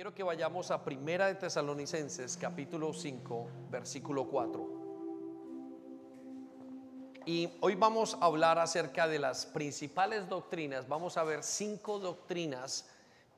Quiero que vayamos a Primera de Tesalonicenses, capítulo 5, versículo 4. Y hoy vamos a hablar acerca de las principales doctrinas. Vamos a ver cinco doctrinas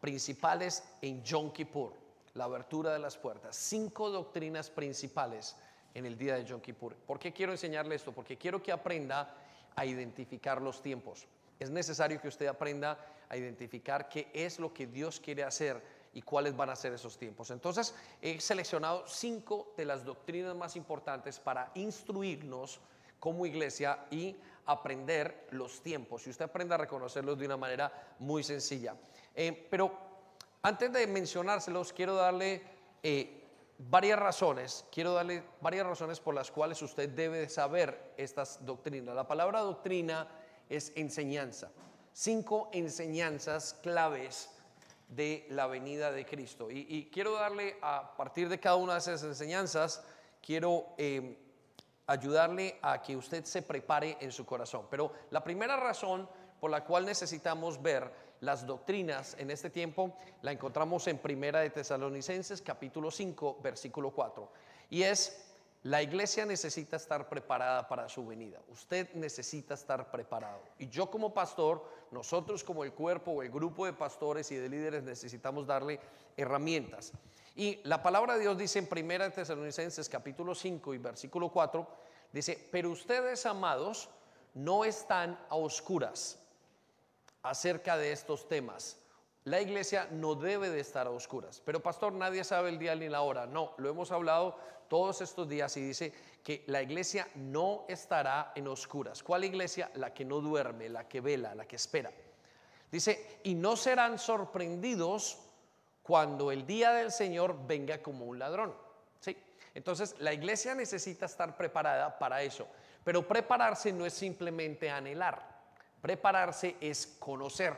principales en Yom Kippur, la abertura de las puertas. Cinco doctrinas principales en el día de Yom Kippur. ¿Por qué quiero enseñarle esto? Porque quiero que aprenda a identificar los tiempos. Es necesario que usted aprenda a identificar qué es lo que Dios quiere hacer y cuáles van a ser esos tiempos. Entonces, he seleccionado cinco de las doctrinas más importantes para instruirnos como iglesia y aprender los tiempos. Y usted aprende a reconocerlos de una manera muy sencilla. Eh, pero antes de mencionárselos, quiero darle eh, varias razones. Quiero darle varias razones por las cuales usted debe saber estas doctrinas. La palabra doctrina es enseñanza. Cinco enseñanzas claves de la venida de Cristo. Y, quiero darle a partir de cada una de esas enseñanzas, quiero eh, ayudarle a que usted se prepare en su corazón. Pero la primera razón por la cual necesitamos ver las doctrinas en este tiempo la encontramos en Primera de Tesalonicenses capítulo 5 versículo 4 y es la iglesia necesita estar preparada para su venida. Usted necesita estar preparado. Y yo como pastor, nosotros como el cuerpo o el grupo de pastores y de líderes necesitamos darle herramientas. Y la palabra de Dios dice en Primera de Tesalonicenses capítulo 5 y versículo 4, dice, pero ustedes amados no están a oscuras acerca de estos temas. La iglesia no debe de estar a oscuras. Pero pastor, nadie sabe el día ni la hora. No, lo hemos hablado todos estos días y dice que la iglesia no estará en oscuras. ¿Cuál iglesia? La que no duerme, la que vela, la que espera. Dice, y no serán sorprendidos cuando el día del Señor venga como un ladrón. ¿Sí? Entonces, la iglesia necesita estar preparada para eso. Pero prepararse no es simplemente anhelar. Prepararse es conocer.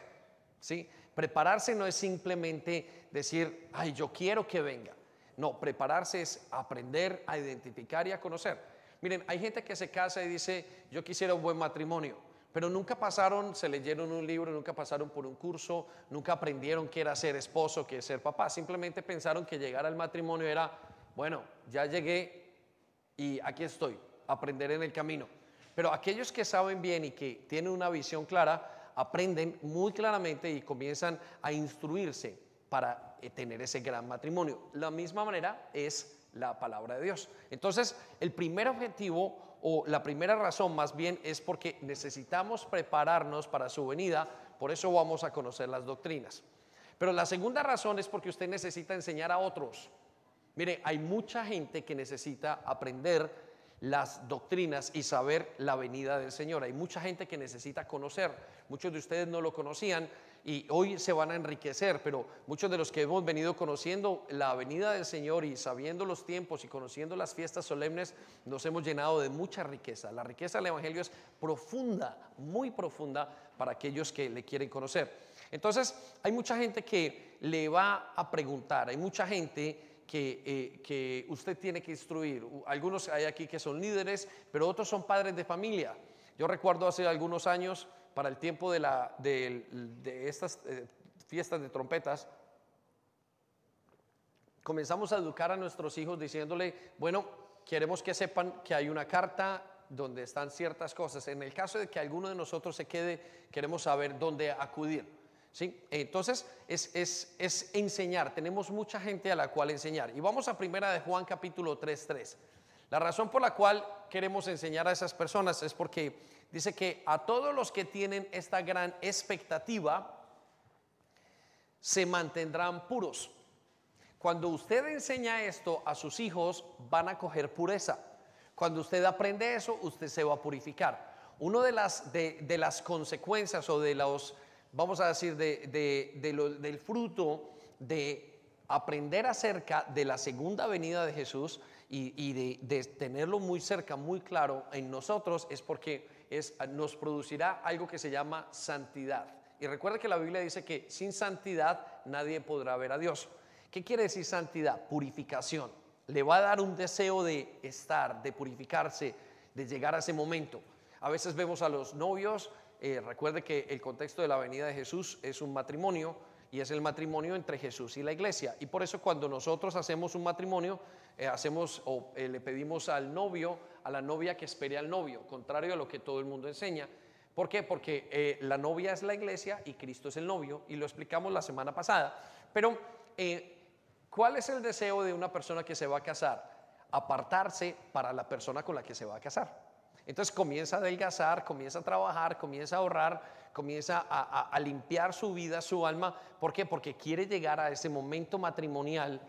¿Sí? Prepararse no es simplemente decir, ay, yo quiero que venga. No, prepararse es aprender a identificar y a conocer. Miren, hay gente que se casa y dice, yo quisiera un buen matrimonio pero nunca pasaron, se leyeron un libro, nunca pasaron por un curso, nunca aprendieron qué era ser esposo, qué es ser papá. Simplemente pensaron que llegar al matrimonio era, bueno, ya llegué y aquí estoy, aprender en el camino. Pero aquellos que saben bien y que tienen una visión clara, aprenden muy claramente y comienzan a instruirse para eh, tener ese gran matrimonio. La misma manera es la palabra de Dios. Entonces, el primer objetivo o la primera razón más bien es porque necesitamos prepararnos para su venida, por eso vamos a conocer las doctrinas. Pero la segunda razón es porque usted necesita enseñar a otros. Mire, hay mucha gente que necesita aprender las doctrinas y saber la venida del Señor. Hay mucha gente que necesita conocer. Muchos de ustedes no lo conocían y hoy se van a enriquecer, pero muchos de los que hemos venido conociendo la venida del Señor y sabiendo los tiempos y conociendo las fiestas solemnes, nos hemos llenado de mucha riqueza. La riqueza del Evangelio es profunda, muy profunda para aquellos que le quieren conocer. Entonces, hay mucha gente que le va a preguntar, hay mucha gente que, eh, que, usted tiene que instruir. Algunos hay aquí que son líderes, pero otros son padres de familia. Yo recuerdo hace algunos años para el tiempo de, la, de, estas eh, fiestas de trompetas, comenzamos a educar a nuestros hijos diciéndole, bueno, queremos que sepan que hay una carta donde están ciertas cosas. En el caso de que alguno de nosotros se quede, queremos saber dónde acudir. ¿Sí? Entonces, es, es, es enseñar. Tenemos mucha gente a la cual enseñar. Y vamos a primera de Juan capítulo 3.3. La razón por la cual queremos enseñar a esas personas es porque dice que a todos los que tienen esta gran expectativa se mantendrán puros. Cuando usted enseña esto a sus hijos, van a coger pureza. Cuando usted aprende eso, usted se va a purificar. Una de las, de, las consecuencias o de los, vamos a decir, de, del fruto de aprender acerca de la segunda venida de Jesús y, de, tenerlo muy cerca, muy claro en nosotros, es porque nos producirá algo que se llama santidad. Y recuerda que la Biblia dice que sin santidad nadie podrá ver a Dios. ¿Qué quiere decir santidad? Purificación. Le va a dar un deseo de estar, de purificarse, de llegar a ese momento. A veces vemos a los novios, eh, recuerde que el contexto de la venida de Jesús es un matrimonio, y es el matrimonio entre Jesús y la iglesia. Y por eso cuando nosotros hacemos un matrimonio, eh, hacemos o eh, le pedimos al novio, a la novia que espere al novio, contrario a lo que todo el mundo enseña. ¿Por qué? Porque la novia es la iglesia y Cristo es el novio, y lo explicamos la semana pasada. Pero, ¿cuál es el deseo de una persona que se va a casar? Apartarse para la persona con la que se va a casar. Entonces comienza a adelgazar, comienza a trabajar, comienza a ahorrar, comienza a, limpiar su vida, su alma. ¿Por qué? Porque quiere llegar a ese momento matrimonial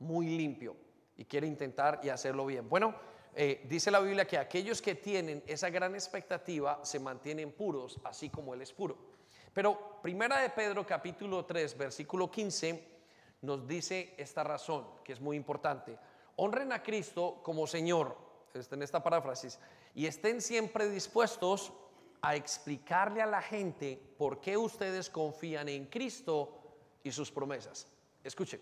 muy limpio y quiere intentar y hacerlo bien. Bueno, eh, dice la Biblia que aquellos que tienen esa gran expectativa se mantienen puros, así como Él es puro. Pero Primera de Pedro capítulo 3, versículo 15, nos dice esta razón, que es muy importante. Honren a Cristo como Señor, en esta paráfrasis, y estén siempre dispuestos a explicarle a la gente por qué ustedes confían en Cristo y sus promesas. Escuchen,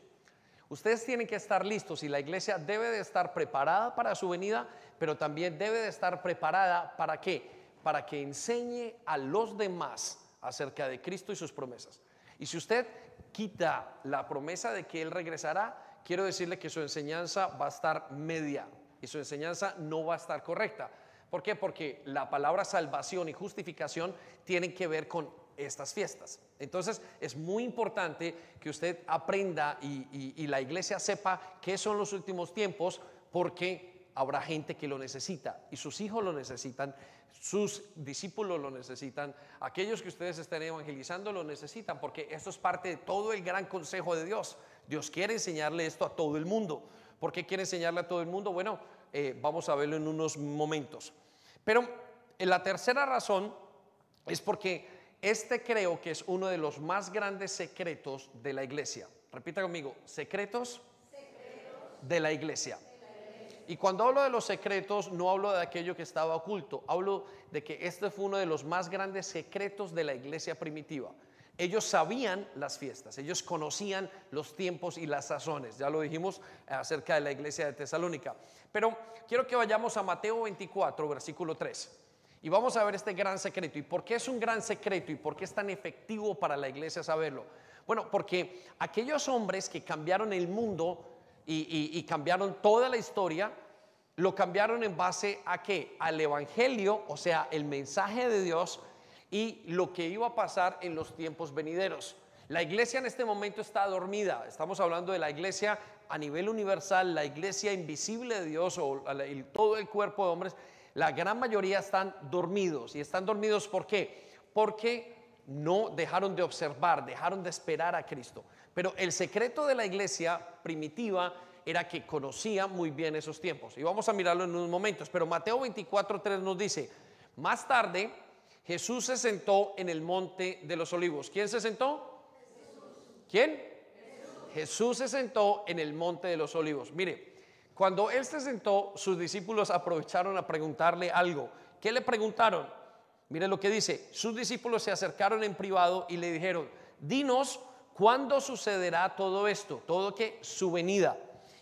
ustedes tienen que estar listos y la iglesia debe de estar preparada para su venida, pero también debe de estar preparada para qué? Para que enseñe a los demás acerca de Cristo y sus promesas. Y si usted quita la promesa de que Él regresará, quiero decirle que su enseñanza va a estar media y su enseñanza no va a estar correcta. ¿Por qué? Porque la palabra salvación y justificación tienen que ver con estas fiestas. Entonces es muy importante que usted aprenda y, la iglesia sepa qué son los últimos tiempos porque habrá gente que lo necesita y sus hijos lo necesitan, sus discípulos lo necesitan, aquellos que ustedes estén evangelizando lo necesitan porque esto es parte de todo el gran consejo de Dios. Dios quiere enseñarle esto a todo el mundo. ¿Por qué quiere enseñarle a todo el mundo? Bueno, eh, vamos a verlo en unos momentos. Pero la tercera razón es porque este creo que es uno de los más grandes secretos de la iglesia. Repita conmigo, secretos, de la iglesia. Y cuando hablo de los secretos, no hablo de aquello que estaba oculto, hablo de que este fue uno de los más grandes secretos de la iglesia primitiva. Ellos sabían las fiestas, ellos conocían los tiempos y las sazones. Ya lo dijimos acerca de la iglesia de Tesalónica. Pero quiero que vayamos a Mateo 24, versículo 3. Y vamos a ver este gran secreto. ¿Y por qué es un gran secreto? ¿Y por qué es tan efectivo para la iglesia saberlo? Bueno, porque aquellos hombres que cambiaron el mundo y, y cambiaron toda la historia, lo cambiaron en base a qué? Al Evangelio, o sea, el mensaje de Dios y lo que iba a pasar en los tiempos venideros. La iglesia en este momento está dormida. Estamos hablando de la iglesia a nivel universal, la iglesia invisible de Dios o todo el cuerpo de hombres. La gran mayoría están dormidos. ¿Y están dormidos por qué? Porque no dejaron de observar, dejaron de esperar a Cristo. Pero el secreto de la iglesia primitiva era que conocía muy bien esos tiempos. Y vamos a mirarlo en unos momentos. Pero Mateo 24.3 nos dice, más tarde Jesús se sentó en el monte de los olivos. ¿Quién se sentó? ¿Quién? Jesús. se sentó en el monte de los olivos. Mire, cuando él se sentó, sus discípulos aprovecharon a preguntarle algo. ¿Qué le preguntaron? Mire lo que dice. Sus discípulos se acercaron en privado y le dijeron, dinos cuándo sucederá todo esto, todo que su venida.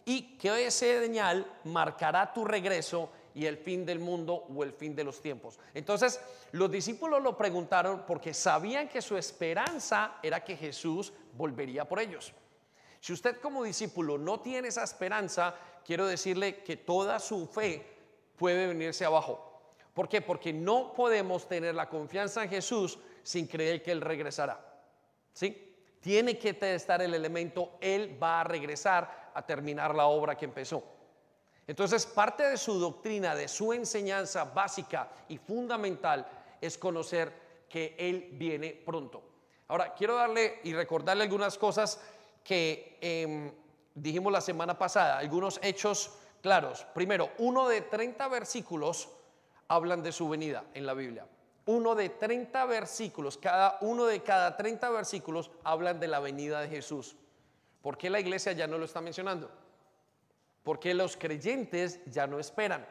Y qué señal marcará tu regreso y el fin del mundo o el fin de los tiempos. Entonces, los discípulos lo preguntaron porque sabían que su esperanza era que Jesús volvería por ellos. Si usted como discípulo no tiene esa esperanza, quiero decirle que toda su fe puede venirse abajo. ¿Por qué? Porque no podemos tener la confianza en Jesús sin creer que Él regresará. ¿Sí? Tiene que estar el elemento, Él va a regresar a terminar la obra que empezó. Entonces, parte de su doctrina, de su enseñanza básica y fundamental es conocer que Él viene pronto. Ahora, quiero darle y recordarle algunas cosas que em, dijimos la semana pasada, algunos hechos claros. Primero, uno de 30 versículos hablan de su venida en la Biblia. Uno de 30 versículos, cada uno de cada 30 versículos hablan de la venida de Jesús. ¿Por qué la iglesia ya no lo está mencionando? Porque los creyentes ya no esperan.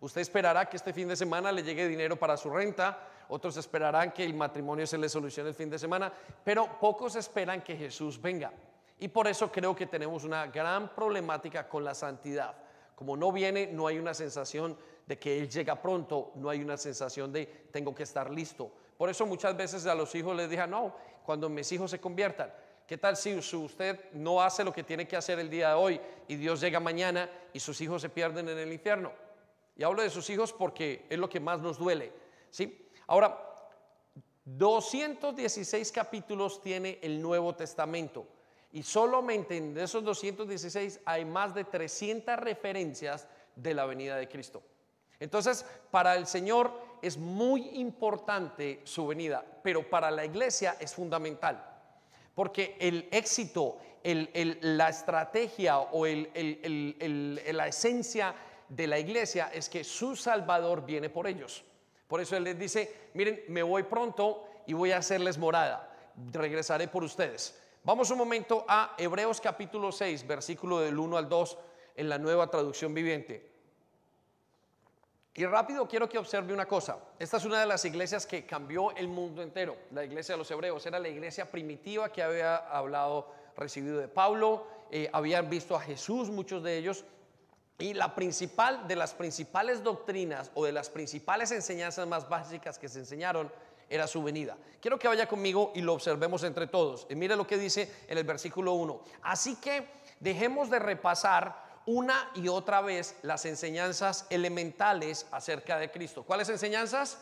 Usted esperará que este fin de semana le llegue dinero para su renta, otros esperarán que el matrimonio se le solucione el fin de semana, pero pocos esperan que Jesús venga. Y por eso creo que tenemos una gran problemática con la santidad. Como no viene, no hay una sensación de que Él llega pronto, no hay una sensación de tengo que estar listo. Por eso muchas veces a los hijos les dije, no, cuando mis hijos se conviertan, ¿Qué tal si usted no hace lo que tiene que hacer el día de hoy y Dios llega mañana y sus hijos se pierden en el infierno? Y hablo de sus hijos porque es lo que más nos duele. ¿sí? Ahora, 216 capítulos tiene el Nuevo Testamento y solamente en esos 216 hay más de 300 referencias de la venida de Cristo. Entonces, para el Señor es muy importante su venida, pero para la iglesia es fundamental, porque el éxito, la estrategia o la esencia de la iglesia es que su Salvador viene por ellos. Por eso Él les dice, miren, me voy pronto y voy a hacerles morada, regresaré por ustedes. Vamos un momento a Hebreos capítulo 6, versículo del 1 al 2 en la nueva traducción viviente. Y rápido quiero que observe una cosa. Esta es una de las iglesias que cambió el mundo entero. La iglesia de los hebreos era la iglesia primitiva que había hablado, recibido de Pablo. Eh, habían visto a Jesús, muchos de ellos. Y la principal de las principales doctrinas o de las principales enseñanzas más básicas que se enseñaron era su venida. Quiero que vaya conmigo y lo observemos entre todos. Y mire lo que dice en el versículo 1. Así que dejemos de repasar una y otra vez las enseñanzas elementales acerca de Cristo. ¿Cuáles enseñanzas?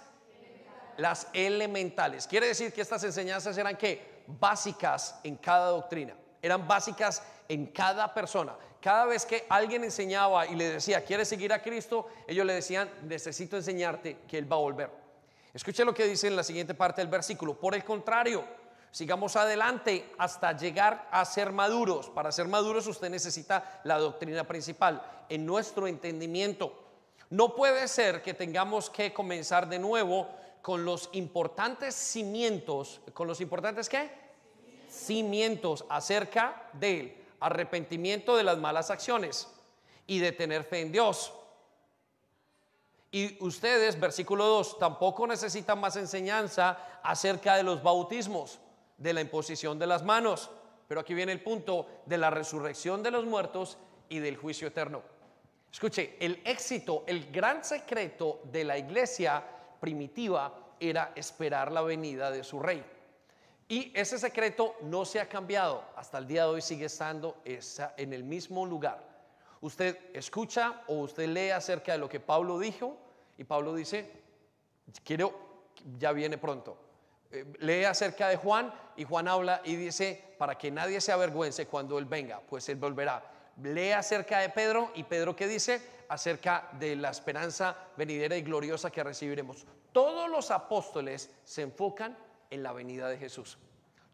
Las elementales. Quiere decir que estas enseñanzas eran qué? Básicas en cada doctrina. Eran básicas en cada persona. Cada vez que alguien enseñaba y le decía, ¿quieres seguir a Cristo? Ellos le decían, necesito enseñarte que Él va a volver. Escuche lo que dice en la siguiente parte del versículo. Por el contrario, Sigamos adelante hasta llegar a ser maduros. Para ser maduros usted necesita la doctrina principal en nuestro entendimiento. No puede ser que tengamos que comenzar de nuevo con los importantes cimientos, con los importantes qué? Cimientos acerca del arrepentimiento de las malas acciones y de tener fe en Dios. Y ustedes, versículo 2, tampoco necesitan más enseñanza acerca de los bautismos de la imposición de las manos. Pero aquí viene el punto de la resurrección de los muertos y del juicio eterno. Escuche, el éxito, el gran secreto de la iglesia primitiva era esperar la venida de su rey. Y ese secreto no se ha cambiado. Hasta el día de hoy sigue estando en el mismo lugar. Usted escucha o usted lee acerca de lo que Pablo dijo y Pablo dice, quiero, ya viene pronto. Eh, lee acerca de Juan y Juan habla y dice, para que nadie se avergüence cuando Él venga, pues Él volverá. Lee acerca de Pedro y Pedro que dice acerca de la esperanza venidera y gloriosa que recibiremos. Todos los apóstoles se enfocan en la venida de Jesús.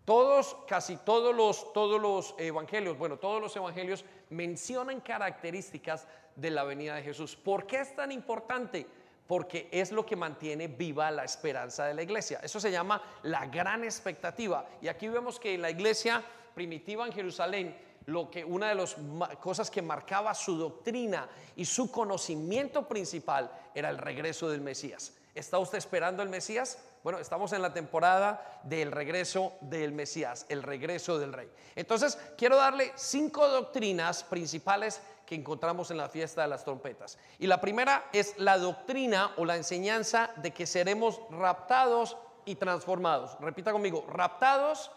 Todos, casi todos los, todos los evangelios, bueno, todos los evangelios mencionan características de la venida de Jesús. ¿Por qué es tan importante? Porque es lo que mantiene viva la esperanza de la iglesia. Eso se llama la gran expectativa. Y aquí vemos que la iglesia primitiva en Jerusalén, lo que una de las cosas que marcaba su doctrina y su conocimiento principal era el regreso del Mesías. ¿Está usted esperando el Mesías? Bueno, estamos en la temporada del regreso del Mesías, el regreso del Rey. Entonces, quiero darle cinco doctrinas principales que encontramos en la fiesta de las trompetas. Y la primera es la doctrina o la enseñanza de que seremos raptados y transformados. Repita conmigo, raptados,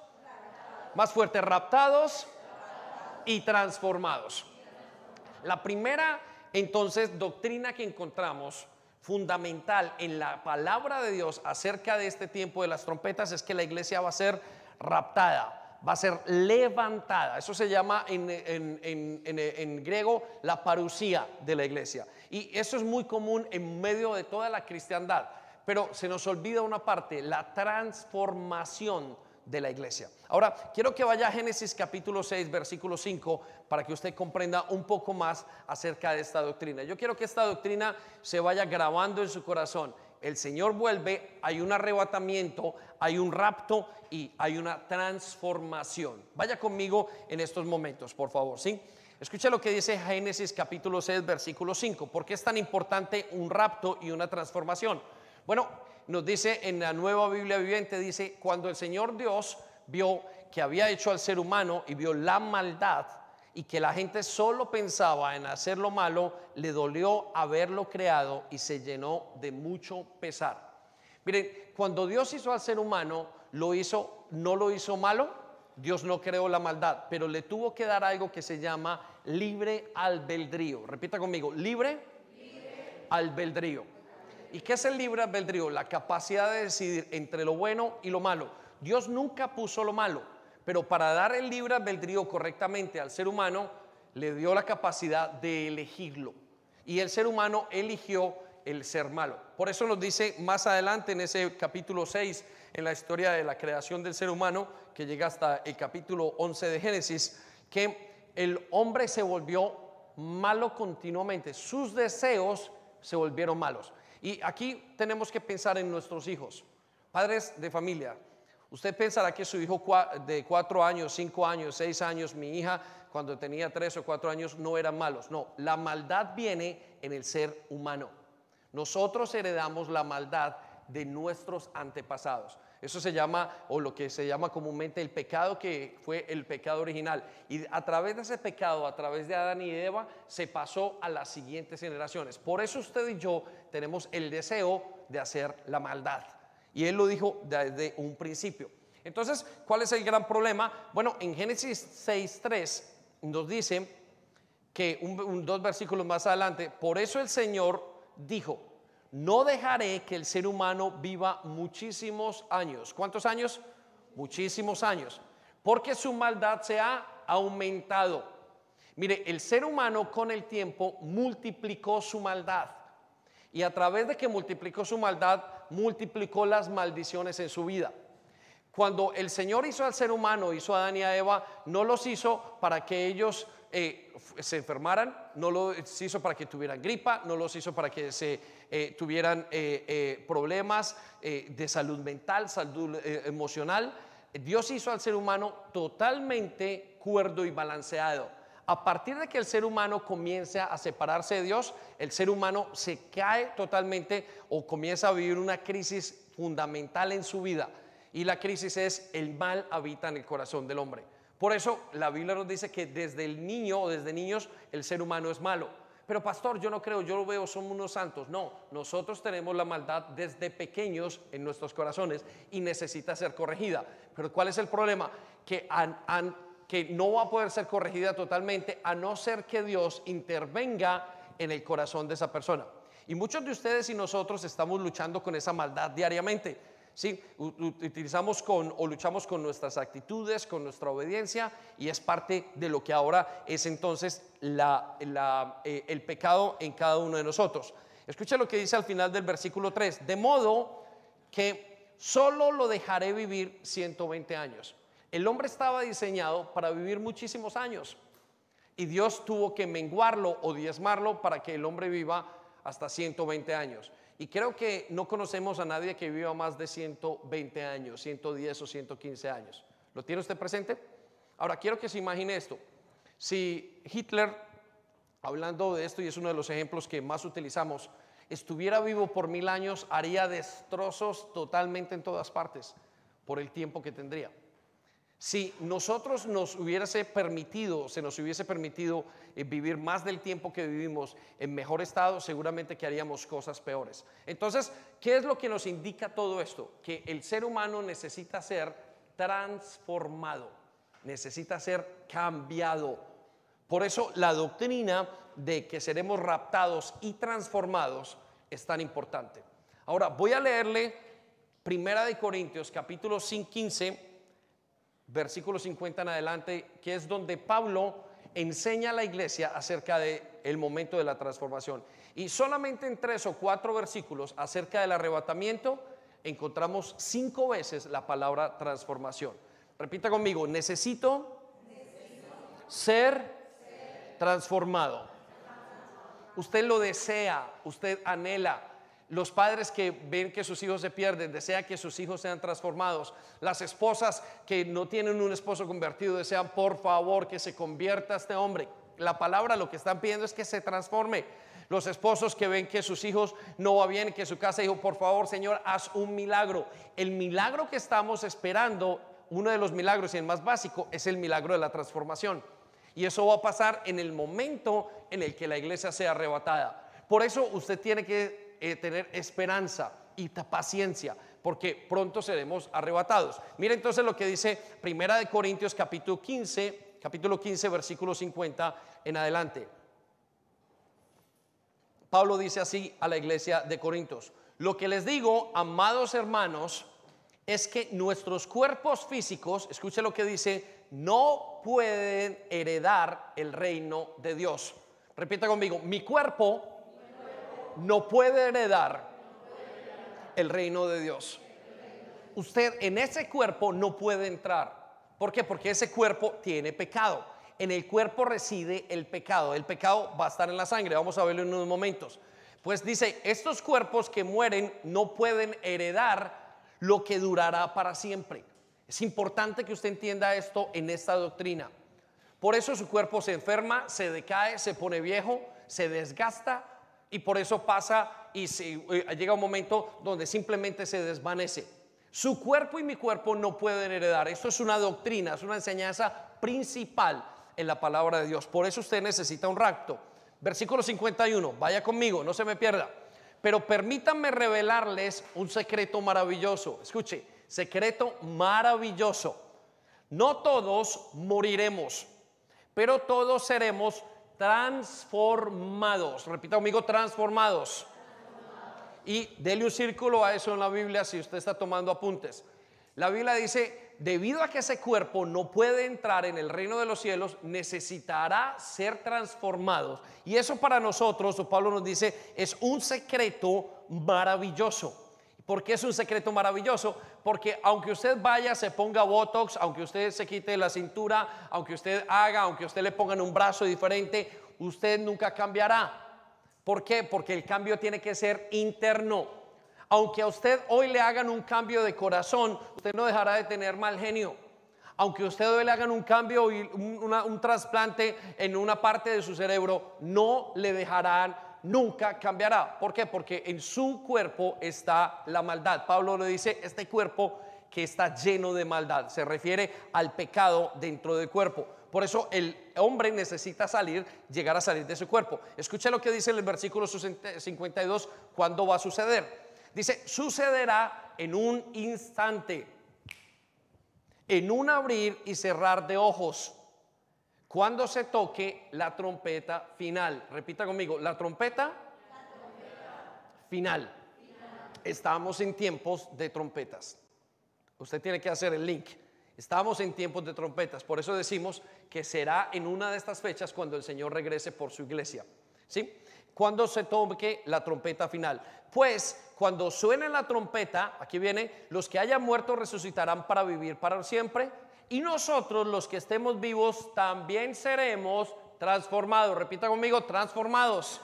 más fuerte, raptados, y transformados. La primera, entonces, doctrina que encontramos fundamental en la palabra de Dios acerca de este tiempo de las trompetas es que la iglesia va a ser raptada va a ser levantada. Eso se llama en, griego la parucía de la iglesia. Y eso es muy común en medio de toda la cristiandad. Pero se nos olvida una parte, la transformación de la iglesia. Ahora, quiero que vaya a Génesis capítulo 6, versículo 5, para que usted comprenda un poco más acerca de esta doctrina. Yo quiero que esta doctrina se vaya grabando en su corazón el Señor vuelve, hay un arrebatamiento, hay un rapto y hay una transformación. Vaya conmigo en estos momentos, por favor, ¿sí? Escucha lo que dice Génesis capítulo 6, versículo 5. ¿Por qué es tan importante un rapto y una transformación? Bueno, nos dice en la nueva Biblia viviente, dice, cuando el Señor Dios vio que había hecho al ser humano y vio la maldad, y que la gente solo pensaba en hacer lo malo, le dolió haberlo creado y se llenó de mucho pesar. Miren, cuando Dios hizo al ser humano, lo hizo, no lo hizo malo, Dios no creó la maldad, pero le tuvo que dar algo que se llama libre albedrío. Repita conmigo, libre, albedrío. ¿Y qué es el libre albedrío? La capacidad de decidir entre lo bueno y lo malo. Dios nunca puso lo malo, pero para dar el libre albedrío correctamente al ser humano, le dio la capacidad de elegirlo. Y el ser humano eligió el ser malo. Por eso nos dice más adelante en ese capítulo 6, en la historia de la creación del ser humano, que llega hasta el capítulo 11 de Génesis, que el hombre se volvió malo continuamente. Sus deseos se volvieron malos. Y aquí tenemos que pensar en nuestros hijos, padres de familia. Usted pensará que su hijo de cuatro años, cinco años, seis años, mi hija cuando tenía tres o cuatro años no eran malos. No, la maldad viene en el ser humano. Nosotros heredamos la maldad de nuestros antepasados. Eso se llama, o lo que se llama comúnmente el pecado que fue el pecado original. Y a través de ese pecado, a través de Adán y Eva, se pasó a las siguientes generaciones. Por eso usted y yo tenemos el deseo de hacer la maldad. Y él lo dijo desde un principio. Entonces, ¿cuál es el gran problema? Bueno, en Génesis 6.3 nos dice que dos versículos más adelante, por eso el Señor dijo, no dejaré que el ser humano viva muchísimos años. ¿Cuántos años? Muchísimos años. Porque su maldad se ha aumentado. Mire, el ser humano con el tiempo multiplicó su maldad. Y a través de que multiplicó su maldad, multiplicó las maldiciones en su vida. Cuando el Señor hizo al ser humano, hizo a Adán y a Eva, no los hizo para que ellos eh, se enfermaran, no los hizo para que tuvieran gripa, no los hizo para que se eh, tuvieran eh, problemas de salud mental, salud emocional. Dios hizo al ser humano totalmente cuerdo y balanceado. A partir de que el ser humano comience a separarse de Dios, el ser humano se cae totalmente o comienza a vivir una crisis fundamental en su vida. Y la crisis es el mal habita en el corazón del hombre. Por eso la Biblia nos dice que desde el niño o desde niños el ser humano es malo. Pero pastor, yo no creo, yo lo veo, somos unos santos. No, nosotros tenemos la maldad desde pequeños en nuestros corazones y necesita ser corregida. Pero ¿cuál es el problema? Que, que no va a poder ser corregida totalmente a no ser que Dios intervenga en el corazón de esa persona. Y muchos de ustedes y nosotros estamos luchando con esa maldad diariamente. ¿sí? Utilizamos con o luchamos con nuestras actitudes, con nuestra obediencia y es parte de lo que ahora es entonces eh, el pecado en cada uno de nosotros. Escucha lo que dice al final del versículo 3, de modo que solo lo dejaré vivir 120 años. El hombre estaba diseñado para vivir muchísimos años y Dios tuvo que menguarlo o diezmarlo para que el hombre viva hasta 120 años. Y creo que no conocemos a nadie que viva más de 120 años, 110 o 115 años. ¿Lo tiene usted presente? Ahora, quiero que se imagine esto. Si Hitler, hablando de esto, y es uno de los ejemplos que más utilizamos, estuviera vivo por mil años, haría destrozos totalmente en todas partes por el tiempo que tendría. Si nosotros nos hubiese permitido, se nos hubiese permitido eh, vivir más del tiempo que vivimos en mejor estado, seguramente que haríamos cosas peores. Entonces, ¿qué es lo que nos indica todo esto? Que el ser humano necesita ser transformado, necesita ser cambiado. Por eso la doctrina de que seremos raptados y transformados es tan importante. Ahora, voy a leerle Primera de Corintios capítulo 15 versículo 50 en adelante, que es donde Pablo enseña a la iglesia acerca del el momento de la transformación. Y solamente en tres o cuatro versículos acerca del arrebatamiento encontramos cinco veces la palabra transformación. Repita conmigo, necesito, ser, transformado. Usted lo desea, usted anhela, los padres que ven que sus hijos se pierden, desean que sus hijos sean transformados. Las esposas que no tienen un esposo convertido desean por favor que se convierta este hombre. La palabra lo que están pidiendo es que se transforme. Los esposos que ven que sus hijos no va bien, que su casa dijo, por favor Señor, haz un milagro. El milagro que estamos esperando, uno de los milagros y el más básico, es el milagro de la transformación. Y eso va a pasar en el momento en el que la iglesia sea arrebatada. Por eso usted tiene que eh, tener esperanza y paciencia, porque pronto seremos arrebatados. Mira entonces lo que dice Primera de Corintios capítulo 15, capítulo 15, versículo 50 en adelante. Pablo dice así a la iglesia de Corintios, lo que les digo, amados hermanos, es que nuestros cuerpos físicos, escuche lo que dice, no pueden heredar el reino de Dios. Repita conmigo, mi cuerpo no puede heredar el reino de Dios. Usted en ese cuerpo no puede entrar. ¿Por qué? Porque ese cuerpo tiene pecado. En el cuerpo reside el pecado. El pecado va a estar en la sangre. Vamos a verlo en unos momentos. Pues dice, estos cuerpos que mueren no pueden heredar lo que durará para siempre. Es importante que usted entienda esto en esta doctrina. Por eso su cuerpo se enferma, se decae, se pone viejo, se desgasta y por eso pasa y eh, llega un momento donde simplemente se desvanece. Su cuerpo y mi cuerpo no pueden heredar. Esto es una doctrina, es una enseñanza principal en la palabra de Dios. Por eso usted necesita un rapto. Versículo 51, vaya conmigo, no se me pierda. Pero permítanme revelarles un secreto maravilloso. Escuche, secreto maravilloso. No todos moriremos, pero todos seremos transformados. Repita conmigo, transformados. Y dele un círculo a eso en la Biblia si usted está tomando apuntes. La Biblia dice, debido a que ese cuerpo no puede entrar en el reino de los cielos, necesitará ser transformado. Y eso para nosotros, Pablo nos dice, es un secreto maravilloso. ¿Por qué es un secreto maravilloso? Porque aunque usted vaya, se ponga Botox, aunque usted se quite la cintura, aunque usted haga, aunque usted le pongan un brazo diferente, usted nunca cambiará. ¿Por qué? Porque el cambio tiene que ser interno. Aunque a usted hoy le hagan un cambio de corazón, usted no dejará de tener mal genio. Aunque usted hoy le hagan un cambio y un trasplante en una parte de su cerebro, no le dejarán nunca cambiará. ¿Por qué? Porque en su cuerpo está la maldad. Pablo le dice, este cuerpo que está lleno de maldad. Se refiere al pecado dentro del cuerpo. Por eso el hombre necesita salir, llegar a salir de su cuerpo. Escucha lo que dice en el versículo 52, ¿cuándo va a suceder? Dice, sucederá en un instante, en un abrir y cerrar de ojos cuando se toque la trompeta final. Repita conmigo, la trompeta, Final. Estamos en tiempos de trompetas. Usted tiene que hacer el link. Estamos en tiempos de trompetas. Por eso decimos que será en una de estas fechas cuando el Señor regrese por su iglesia. ¿Sí? Cuando se toque la trompeta final. Pues cuando suene la trompeta, aquí viene, los que hayan muerto resucitarán para vivir para siempre y nosotros los que estemos vivos también seremos transformados. Repita conmigo, transformados.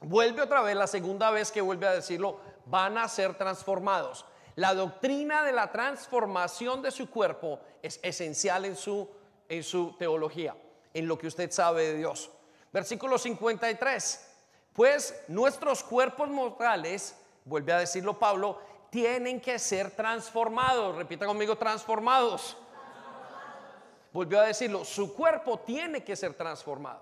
Vuelve otra vez, la segunda vez que vuelve a decirlo, van a ser transformados. La doctrina de la transformación de su cuerpo es esencial en su, en su teología, en lo que usted sabe de Dios. Versículo 53. Pues nuestros cuerpos mortales, vuelve a decirlo Pablo, tienen que ser transformados. Repita conmigo, transformados. Volvió a decirlo, su cuerpo tiene que ser transformado.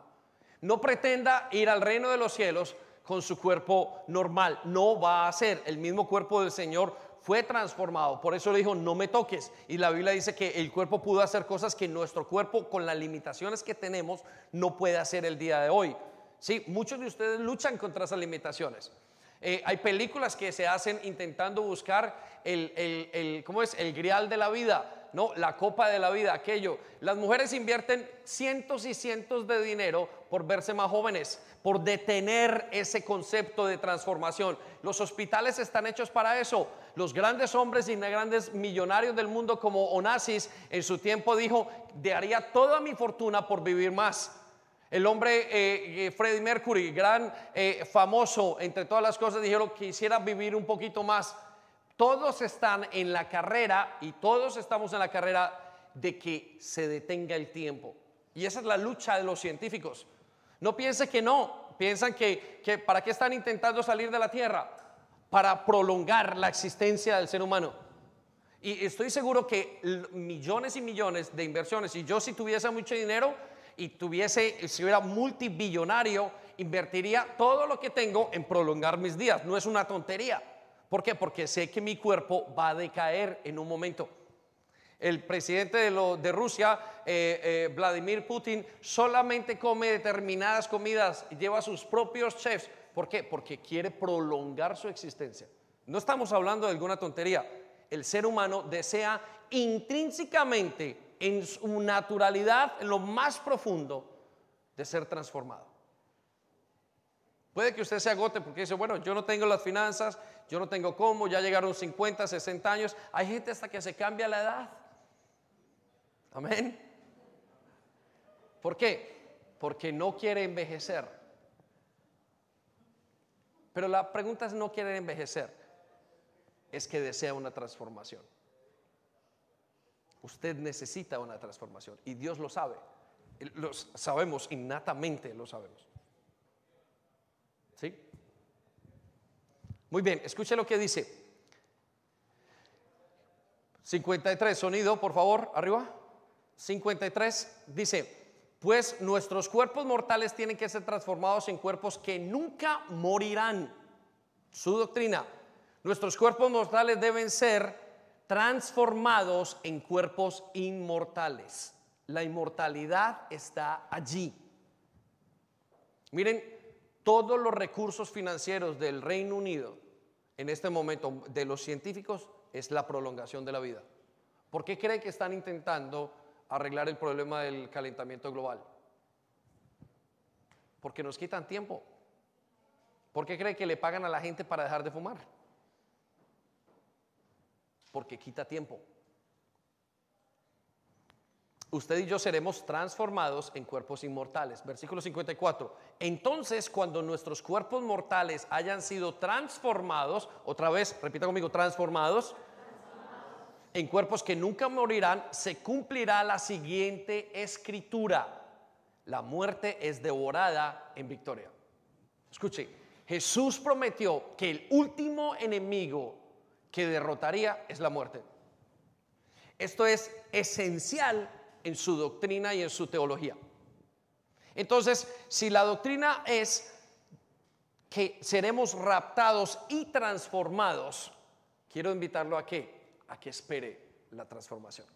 No pretenda ir al reino de los cielos con su cuerpo normal. No va a ser. El mismo cuerpo del Señor fue transformado. Por eso le dijo, no me toques. Y la Biblia dice que el cuerpo pudo hacer cosas que nuestro cuerpo, con las limitaciones que tenemos, no puede hacer el día de hoy. Sí, muchos de ustedes luchan contra esas limitaciones. Eh, hay películas que se hacen intentando buscar el, el, ¿cómo es? El grial de la vida, ¿no? La copa de la vida, aquello. Las mujeres invierten cientos y cientos de dinero por verse más jóvenes, por detener ese concepto de transformación. Los hospitales están hechos para eso. Los grandes hombres y grandes millonarios del mundo como Onassis en su tiempo dijo, daría toda mi fortuna por vivir más. El hombre eh, eh, Freddie Mercury, gran eh, famoso entre todas las cosas, dijeron quisiera vivir un poquito más. Todos están en la carrera y todos estamos en la carrera de que se detenga el tiempo. Y esa es la lucha de los científicos. No piense que no, piensan que, que para qué están intentando salir de la Tierra, para prolongar la existencia del ser humano. Y estoy seguro que millones y millones de inversiones, y yo si tuviese mucho dinero, y tuviese, si hubiera multibillonario, invertiría todo lo que tengo en prolongar mis días. No es una tontería. ¿Por qué? Porque sé que mi cuerpo va a decaer en un momento. El presidente de, Rusia, eh, eh, Vladimir Putin, solamente come determinadas comidas y lleva sus propios chefs. ¿Por qué? Porque quiere prolongar su existencia. No estamos hablando de alguna tontería. El ser humano desea intrínsecamente, en su naturalidad, en lo más profundo, de ser transformado. Puede que usted se agote porque dice, bueno, yo no tengo las finanzas, yo no tengo cómo, ya llegaron 50, 60 años. Hay gente hasta que se cambia la edad. Amén. ¿Por qué? Porque no quiere envejecer. Pero la pregunta es no quiere envejecer, es que desea una transformación. Usted necesita una transformación y Dios lo sabe. Lo sabemos innatamente, lo sabemos. ¿Sí? Muy bien, escuche lo que dice. 53, sonido, por favor, arriba. 53 dice, pues nuestros cuerpos mortales tienen que ser transformados en cuerpos que nunca morirán. Su doctrina, nuestros cuerpos mortales deben ser transformados en cuerpos inmortales. La inmortalidad está allí. Miren, todos los recursos financieros del Reino Unido en este momento de los científicos es la prolongación de la vida. ¿Por qué cree que están intentando arreglar el problema del calentamiento global? Porque nos quitan tiempo. ¿Por qué cree que le pagan a la gente para dejar de fumar? Porque quita tiempo. Usted y yo seremos transformados en cuerpos inmortales. Versículo 54. Entonces, cuando nuestros cuerpos mortales hayan sido transformados, otra vez, repita conmigo, transformados en cuerpos que nunca morirán, se cumplirá la siguiente escritura. La muerte es devorada en victoria. Escuche, Jesús prometió que el último enemigo que derrotaría es la muerte. Esto es esencial en su doctrina y en su teología. Entonces, si la doctrina es que seremos raptados y transformados, quiero invitarlo a que a que espere la transformación.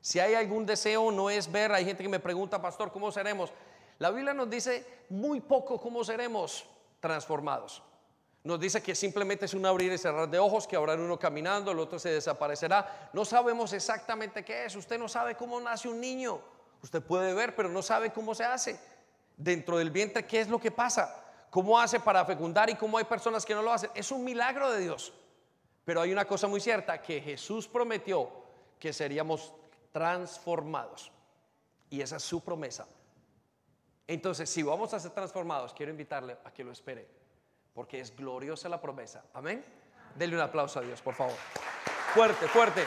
Si hay algún deseo, no es ver, hay gente que me pregunta, pastor, ¿cómo seremos? La Biblia nos dice muy poco cómo seremos transformados. Nos dice que simplemente es un abrir y cerrar de ojos, que habrá uno caminando, el otro se desaparecerá. No sabemos exactamente qué es. Usted no sabe cómo nace un niño. Usted puede ver, pero no sabe cómo se hace. Dentro del vientre, ¿qué es lo que pasa? ¿Cómo hace para fecundar y cómo hay personas que no lo hacen? Es un milagro de Dios. Pero hay una cosa muy cierta, que Jesús prometió que seríamos transformados. Y esa es su promesa. Entonces, si vamos a ser transformados, quiero invitarle a que lo espere, porque es gloriosa la promesa. Amén. Denle un aplauso a Dios, por favor. Fuerte, fuerte.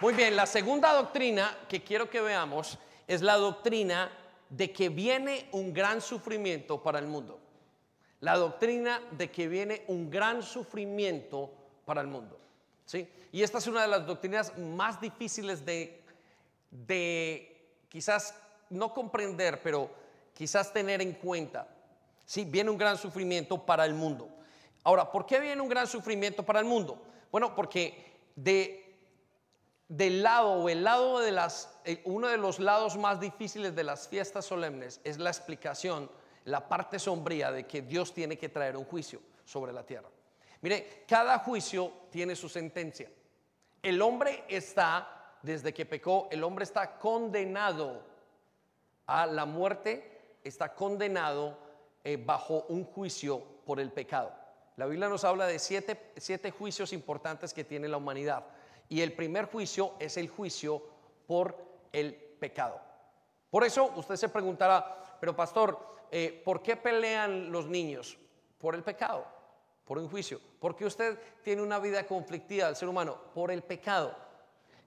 Muy bien, la segunda doctrina que quiero que veamos es la doctrina de que viene un gran sufrimiento para el mundo la doctrina de que viene un gran sufrimiento para el mundo. ¿sí? Y esta es una de las doctrinas más difíciles de, de quizás no comprender, pero quizás tener en cuenta. Sí, viene un gran sufrimiento para el mundo. Ahora, ¿por qué viene un gran sufrimiento para el mundo? Bueno, porque de, del lado o el lado de las, eh, uno de los lados más difíciles de las fiestas solemnes es la explicación la parte sombría de que Dios tiene que traer un juicio sobre la tierra. Mire, cada juicio tiene su sentencia. El hombre está, desde que pecó, el hombre está condenado a la muerte, está condenado eh, bajo un juicio por el pecado. La Biblia nos habla de siete, siete juicios importantes que tiene la humanidad. Y el primer juicio es el juicio por el pecado. Por eso usted se preguntará, pero pastor, eh, ¿por qué pelean los niños? Por el pecado, por un juicio. Porque usted tiene una vida conflictiva del ser humano? Por el pecado.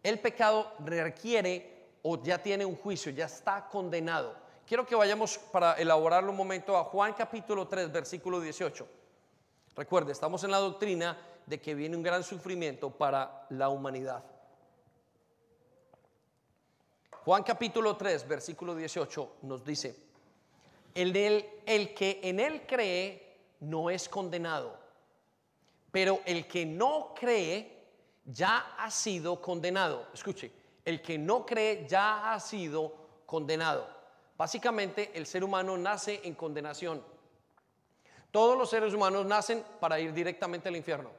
El pecado requiere o ya tiene un juicio, ya está condenado. Quiero que vayamos para elaborarlo un momento a Juan capítulo 3, versículo 18. Recuerde, estamos en la doctrina de que viene un gran sufrimiento para la humanidad. Juan capítulo 3, versículo 18 nos dice, El, el que en él cree no es condenado, pero el que no cree ya ha sido condenado. Escuche, el que no cree ya ha sido condenado. Básicamente el ser humano nace en condenación. Todos los seres humanos nacen para ir directamente al infierno.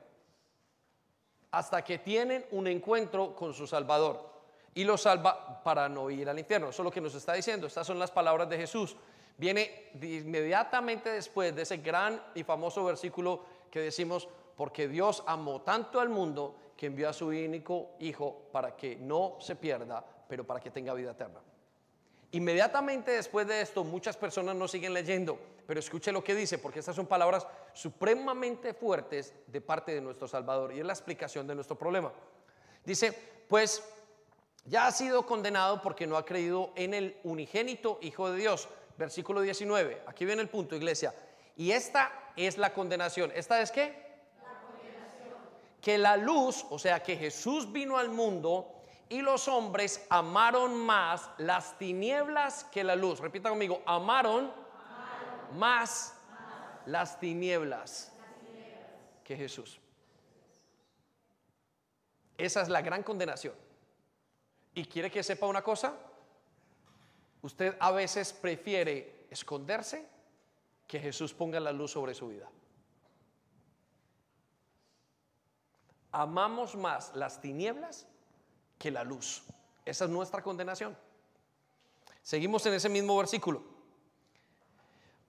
Hasta que tienen un encuentro con su Salvador y lo salva para no ir al infierno. Eso es lo que nos está diciendo. Estas son las palabras de Jesús. Viene inmediatamente después de ese gran y famoso versículo que decimos, porque Dios amó tanto al mundo que envió a su único Hijo para que no se pierda, pero para que tenga vida eterna. Inmediatamente después de esto, muchas personas no siguen leyendo, pero escuche lo que dice, porque estas son palabras supremamente fuertes de parte de nuestro Salvador y es la explicación de nuestro problema. Dice, pues ya ha sido condenado porque no ha creído en el unigénito Hijo de Dios. Versículo 19, aquí viene el punto, iglesia. Y esta es la condenación. ¿Esta es qué? La condenación. Que la luz, o sea, que Jesús vino al mundo y los hombres amaron más las tinieblas que la luz. Repita conmigo, amaron, más, las tinieblas que Jesús. Esa es la gran condenación. ¿Y quiere que sepa una cosa? Usted a veces prefiere esconderse que Jesús ponga la luz sobre su vida. Amamos más las tinieblas que la luz. Esa es nuestra condenación. Seguimos en ese mismo versículo.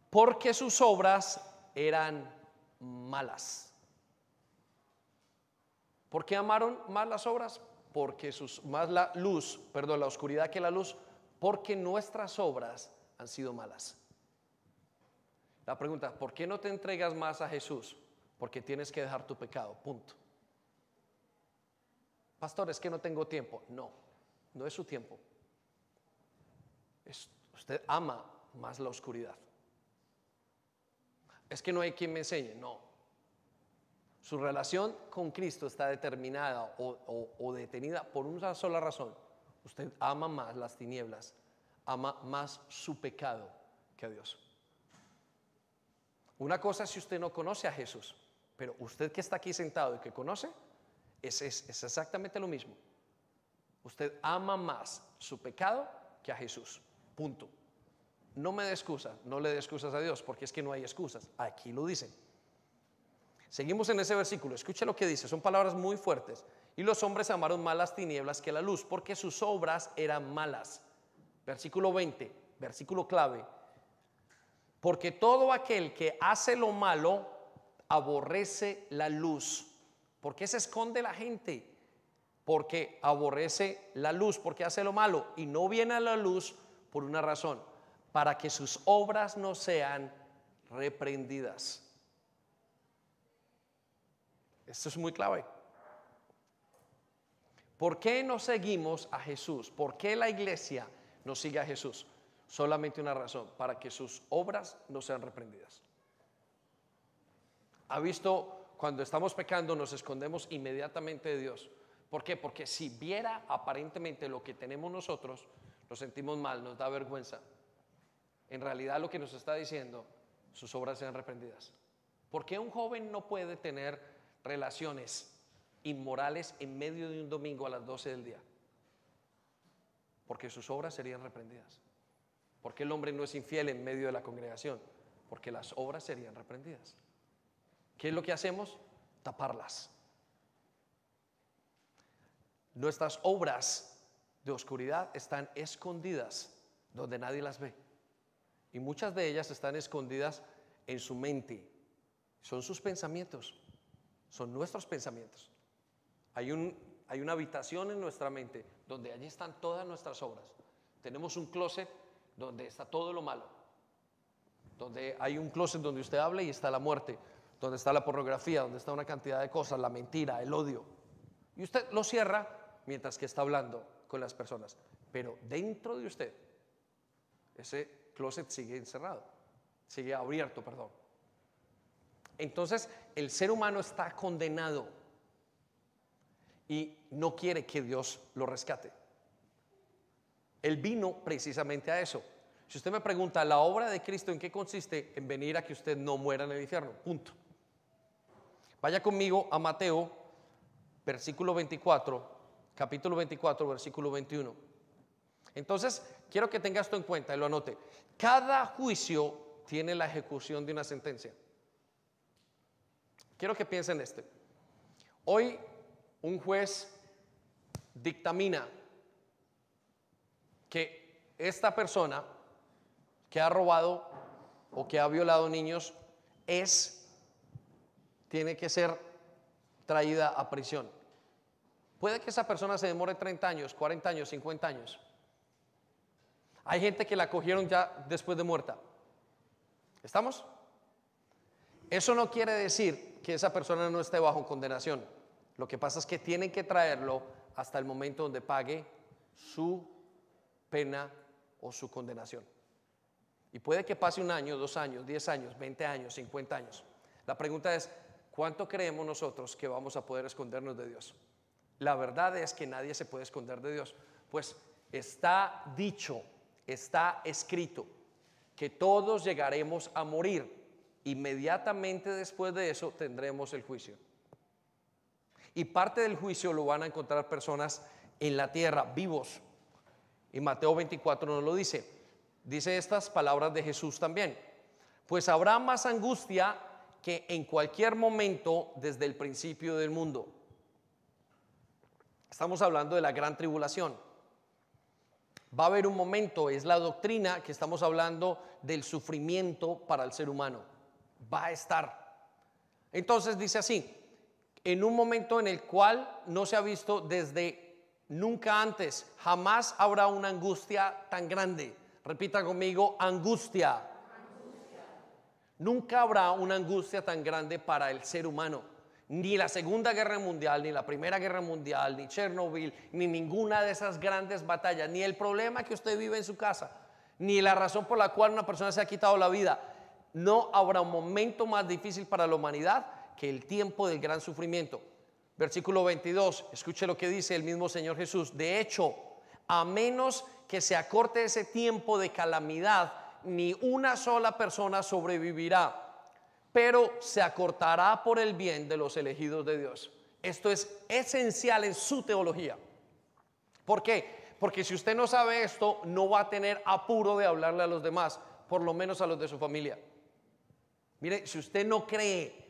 Porque sus obras eran malas. ¿Por qué amaron más las obras? Porque sus más la luz, perdón, la oscuridad que la luz, porque nuestras obras han sido malas. La pregunta, ¿por qué no te entregas más a Jesús? Porque tienes que dejar tu pecado, punto. Pastor, es que no tengo tiempo. No, no es su tiempo. usted ama más la oscuridad. Es que no hay quien me enseñe. No. Su relación con Cristo está determinada o, o detenida por una sola razón. Usted ama más las tinieblas, ama más su pecado que a Dios. Una cosa es si usted no conoce a Jesús, pero usted que está aquí sentado y que conoce, es, exactamente lo mismo. Usted ama más su pecado que a Jesús. Punto. No me dé excusas, no le dé excusas a Dios, porque es que no hay excusas. Aquí lo dicen. Seguimos en ese versículo. Escuche lo que dice. Son palabras muy fuertes. Y los hombres amaron más las tinieblas que la luz, porque sus obras eran malas. Versículo 20, versículo clave. Porque todo aquel que hace lo malo aborrece la luz ¿Por qué se esconde la gente? Porque aborrece la luz, porque hace lo malo y no viene a la luz por una razón, para que sus obras no sean reprendidas. Esto es muy clave. ¿Por qué no seguimos a Jesús? ¿Por qué la iglesia no sigue a Jesús? Solamente una razón, para que sus obras no sean reprendidas. ¿Ha visto cuando estamos pecando nos escondemos inmediatamente de Dios. ¿Por qué? Porque si viera aparentemente lo que tenemos nosotros, nos sentimos mal, nos da vergüenza. En realidad lo que nos está diciendo, sus obras sean reprendidas. ¿Por qué un joven no puede tener relaciones inmorales en medio de un domingo a las 12 del día? Porque sus obras serían reprendidas. ¿Por qué el hombre no es infiel en medio de la congregación? Porque las obras serían reprendidas. ¿Qué es lo que hacemos? Taparlas. Nuestras obras de oscuridad están escondidas donde nadie las ve. Y muchas de ellas están escondidas en su mente. Son sus pensamientos. Son nuestros pensamientos. Hay, un, hay una habitación en nuestra mente donde allí están todas nuestras obras. Tenemos un closet donde está todo lo malo. Donde hay un closet donde usted habla y está la muerte donde está la pornografía, donde está una cantidad de cosas, la mentira, el odio. Y usted lo cierra mientras que está hablando con las personas. Pero dentro de usted, ese closet sigue encerrado, sigue abierto, perdón. Entonces, el ser humano está condenado y no quiere que Dios lo rescate. Él vino precisamente a eso. Si usted me pregunta, ¿la obra de Cristo en qué consiste? En venir a que usted no muera en el infierno. Punto. Vaya conmigo a Mateo, versículo 24, capítulo 24, versículo 21. Entonces, quiero que tenga esto en cuenta y lo anote. Cada juicio tiene la ejecución de una sentencia. Quiero que piensen este. Hoy un juez dictamina que esta persona que ha robado o que ha violado niños es, tiene que ser traída a prisión. Puede que esa persona se demore 30 años, 40 años, 50 años. Hay gente que la cogieron ya después de muerta. ¿Estamos? Eso no quiere decir que esa persona no esté bajo condenación. Lo que pasa es que tienen que traerlo hasta el momento donde pague su pena o su condenación. Y puede que pase un año, dos años, diez años, veinte años, cincuenta años. La pregunta es, ¿cuánto creemos nosotros que vamos a poder escondernos de Dios? La verdad es que nadie se puede esconder de Dios, pues está dicho, está escrito, que todos llegaremos a morir. Inmediatamente después de eso tendremos el juicio. Y parte del juicio lo van a encontrar personas en la tierra, vivos. Y Mateo 24 nos lo dice. Dice estas palabras de Jesús también. Pues habrá más angustia que en cualquier momento desde el principio del mundo Estamos hablando de la gran tribulación. Va a haber un momento, es la doctrina que estamos hablando del sufrimiento para el ser humano. Va a estar. Entonces dice así, en un momento en el cual no se ha visto desde nunca antes, jamás habrá una angustia tan grande. Repita conmigo, angustia. Nunca habrá una angustia tan grande para el ser humano ni la Segunda Guerra Mundial, ni la Primera Guerra Mundial, ni Chernobyl, ni ninguna de esas grandes batallas, ni el problema que usted vive en su casa, ni la razón por la cual una persona se ha quitado la vida. No habrá un momento más difícil para la humanidad que el tiempo del gran sufrimiento. Versículo 22, escuche lo que dice el mismo Señor Jesús. De hecho, a menos que se acorte ese tiempo de calamidad, ni una sola persona sobrevivirá pero se acortará por el bien de los elegidos de Dios. Esto es esencial en su teología. ¿Por qué? Porque si usted no sabe esto, no va a tener apuro de hablarle a los demás, por lo menos a los de su familia. Mire, si usted no cree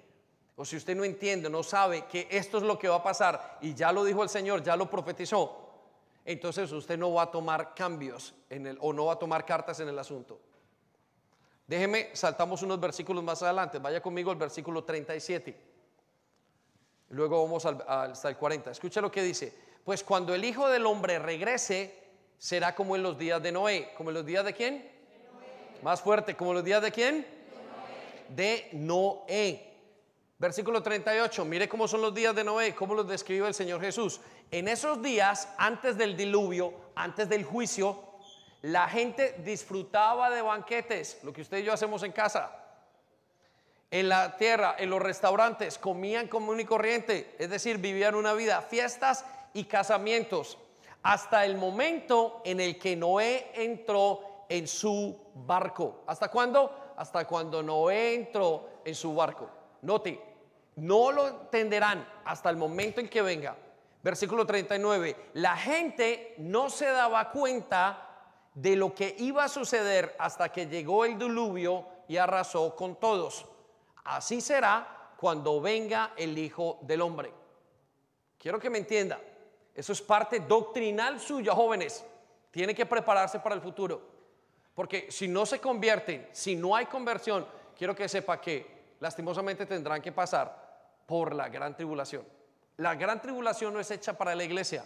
o si usted no entiende, no sabe que esto es lo que va a pasar y ya lo dijo el Señor, ya lo profetizó, entonces usted no va a tomar cambios en el, o no va a tomar cartas en el asunto. Déjeme, saltamos unos versículos más adelante. Vaya conmigo al versículo 37. Luego vamos al, hasta el 40. Escucha lo que dice. Pues cuando el Hijo del Hombre regrese, será como en los días de Noé. ¿Como en los días de quién? Más fuerte. ¿Como en los días de quién? De Noé. de Noé. Versículo 38. Mire cómo son los días de Noé. Cómo los describe el Señor Jesús. En esos días, antes del diluvio, antes del juicio, la gente disfrutaba de banquetes, lo que usted y yo hacemos en casa. En la tierra, en los restaurantes, comían común y corriente, es decir, vivían una vida, fiestas y casamientos, hasta el momento en el que Noé entró en su barco. ¿Hasta cuándo? Hasta cuando Noé entró en su barco. Note, no lo entenderán hasta el momento en que venga. Versículo 39, la gente no se daba cuenta de lo que iba a suceder hasta que llegó el diluvio y arrasó con todos. Así será cuando venga el Hijo del Hombre. Quiero que me entienda. Eso es parte doctrinal suya, jóvenes. Tiene que prepararse para el futuro. Porque si no se convierten, si no hay conversión, quiero que sepa que lastimosamente tendrán que pasar por la gran tribulación. La gran tribulación no es hecha para la iglesia,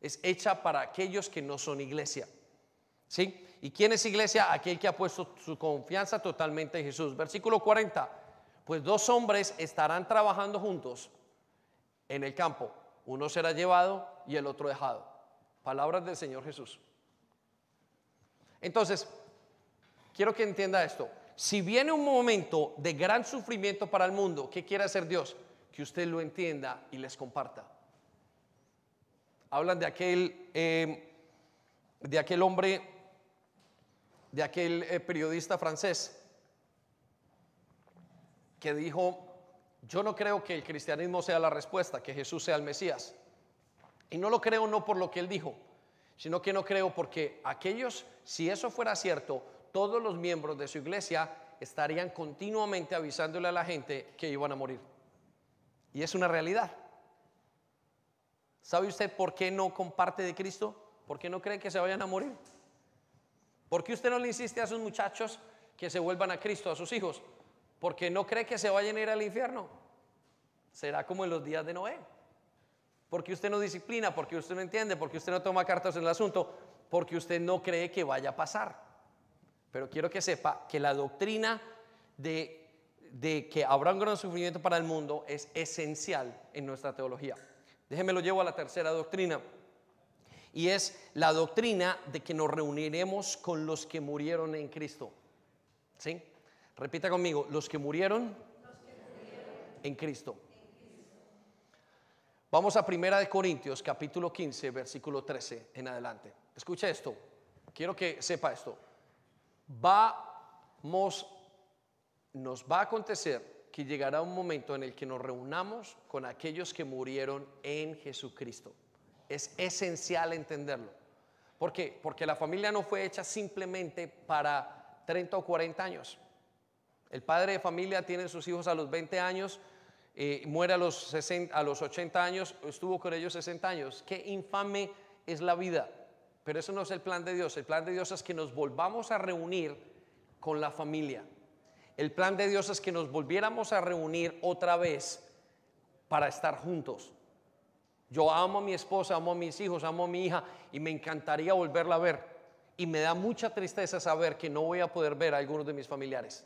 es hecha para aquellos que no son iglesia. ¿Sí? ¿Y quién es iglesia? Aquel que ha puesto su confianza totalmente en Jesús. Versículo 40. Pues dos hombres estarán trabajando juntos en el campo. Uno será llevado y el otro dejado. Palabras del Señor Jesús. Entonces, quiero que entienda esto. Si viene un momento de gran sufrimiento para el mundo, ¿qué quiere hacer Dios? Que usted lo entienda y les comparta. Hablan de aquel, eh, de aquel hombre de aquel eh, periodista francés que dijo, yo no creo que el cristianismo sea la respuesta, que Jesús sea el Mesías. Y no lo creo no por lo que él dijo, sino que no creo porque aquellos, si eso fuera cierto, todos los miembros de su iglesia estarían continuamente avisándole a la gente que iban a morir. Y es una realidad. ¿Sabe usted por qué no comparte de Cristo? ¿Por qué no cree que se vayan a morir? ¿Por qué usted no le insiste a sus muchachos que se vuelvan a Cristo, a sus hijos? Porque no cree que se vayan a ir al infierno. Será como en los días de Noé. Porque usted no disciplina, porque usted no entiende, porque usted no toma cartas en el asunto, porque usted no cree que vaya a pasar. Pero quiero que sepa que la doctrina de, de que habrá un gran sufrimiento para el mundo es esencial en nuestra teología. Déjeme lo llevo a la tercera doctrina. Y es la doctrina de que nos reuniremos con los que murieron en Cristo. ¿Sí? Repita conmigo, los que murieron, en Cristo. Vamos a Primera de Corintios, capítulo 15, versículo 13 en adelante. Escucha esto. Quiero que sepa esto. Vamos, nos va a acontecer que llegará un momento en el que nos reunamos con aquellos que murieron en Jesucristo. Es esencial entenderlo. ¿Por qué? Porque la familia no fue hecha simplemente para 30 o 40 años. El padre de familia tiene sus hijos a los 20 años, eh, muere a los, 60, a los 80 años, estuvo con ellos 60 años. Qué infame es la vida. Pero eso no es el plan de Dios. El plan de Dios es que nos volvamos a reunir con la familia. El plan de Dios es que nos volviéramos a reunir otra vez para estar juntos. Yo amo a mi esposa, amo a mis hijos, amo a mi hija y me encantaría volverla a ver. Y me da mucha tristeza saber que no voy a poder ver a algunos de mis familiares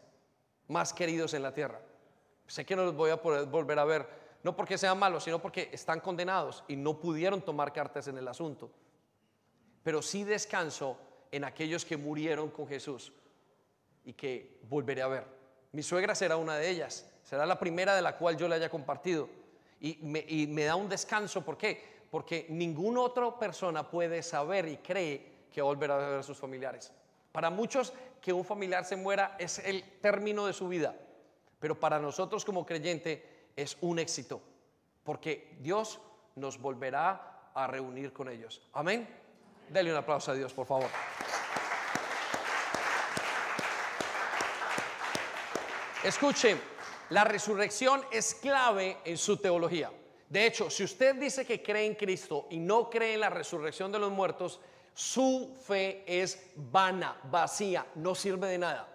más queridos en la tierra. Sé que no los voy a poder volver a ver, no porque sean malos, sino porque están condenados y no pudieron tomar cartas en el asunto. Pero sí descanso en aquellos que murieron con Jesús y que volveré a ver. Mi suegra será una de ellas, será la primera de la cual yo le haya compartido. Y me, da un descanso, ¿por qué? Porque ninguna otra persona puede saber y cree que volverá a ver a sus familiares. Para muchos que un familiar se muera es el término de su vida, pero para nosotros como creyente es un éxito, porque Dios nos volverá a reunir con ellos. Amén. Dele un aplauso a Dios, por favor. Escuchen, la resurrección es clave en su teología. De hecho, si usted dice que cree en Cristo y no cree en la resurrección de los muertos, su fe es vana, vacía, no sirve de nada.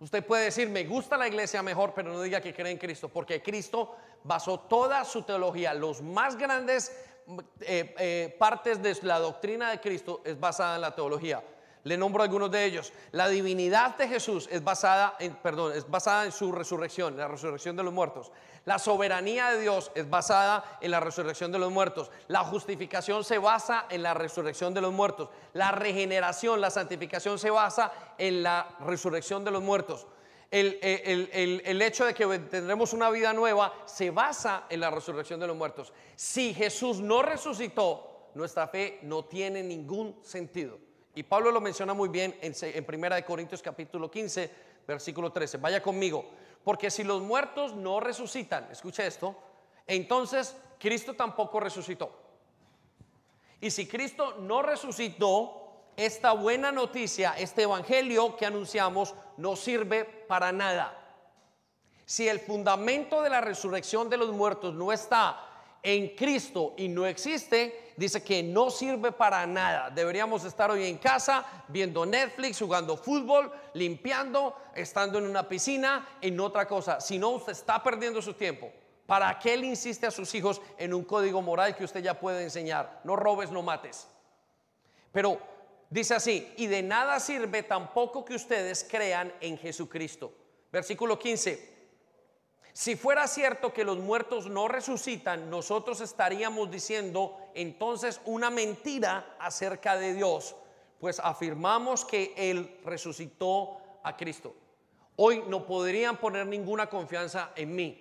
Usted puede decir, me gusta la iglesia mejor, pero no diga que cree en Cristo, porque Cristo basó toda su teología, los más grandes eh, eh, partes de la doctrina de Cristo es basada en la teología. Le nombro algunos de ellos. La divinidad de Jesús es basada en, perdón, es basada en su resurrección, la resurrección de los muertos. La soberanía de Dios es basada en la resurrección de los muertos. La justificación se basa en la resurrección de los muertos. La regeneración, la santificación se basa en la resurrección de los muertos. El, el, hecho de que tendremos una vida nueva se basa en la resurrección de los muertos. Si Jesús no resucitó, nuestra fe no tiene ningún sentido. Y Pablo lo menciona muy bien en, en Primera de Corintios capítulo 15, versículo 13. Vaya conmigo. Porque si los muertos no resucitan, escuche esto, entonces Cristo tampoco resucitó. Y si Cristo no resucitó, esta buena noticia, este evangelio que anunciamos, no sirve para nada. Si el fundamento de la resurrección de los muertos no está en Cristo y no existe, dice que no sirve para nada. Deberíamos estar hoy en casa viendo Netflix, jugando fútbol, limpiando, estando en una piscina, en otra cosa. Si no, usted está perdiendo su tiempo. ¿Para qué le insiste a sus hijos en un código moral que usted ya puede enseñar? No robes, no mates. Pero dice así, y de nada sirve tampoco que ustedes crean en Jesucristo. Versículo 15. Si fuera cierto que los muertos no resucitan, nosotros estaríamos diciendo entonces una mentira acerca de Dios, pues afirmamos que Él resucitó a Cristo. Hoy no podrían poner ninguna confianza en mí,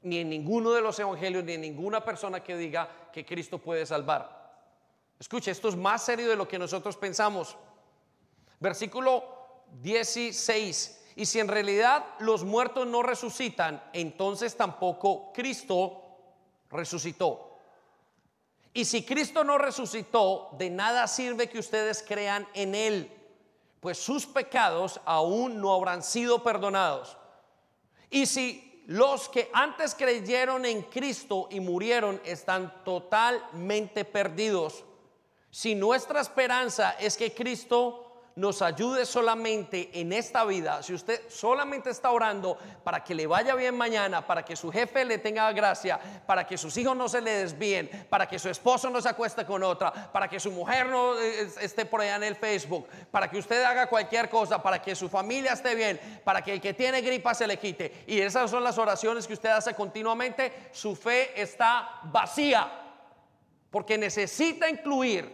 ni en ninguno de los evangelios, ni en ninguna persona que diga que Cristo puede salvar. Escuche, esto es más serio de lo que nosotros pensamos. Versículo 16. Y si en realidad los muertos no resucitan, entonces tampoco Cristo resucitó. Y si Cristo no resucitó, de nada sirve que ustedes crean en Él, pues sus pecados aún no habrán sido perdonados. Y si los que antes creyeron en Cristo y murieron están totalmente perdidos, si nuestra esperanza es que Cristo nos ayude solamente en esta vida, si usted solamente está orando para que le vaya bien mañana, para que su jefe le tenga gracia, para que sus hijos no se le desvíen, para que su esposo no se acueste con otra, para que su mujer no eh, esté por allá en el Facebook, para que usted haga cualquier cosa, para que su familia esté bien, para que el que tiene gripa se le quite. Y esas son las oraciones que usted hace continuamente. Su fe está vacía porque necesita incluir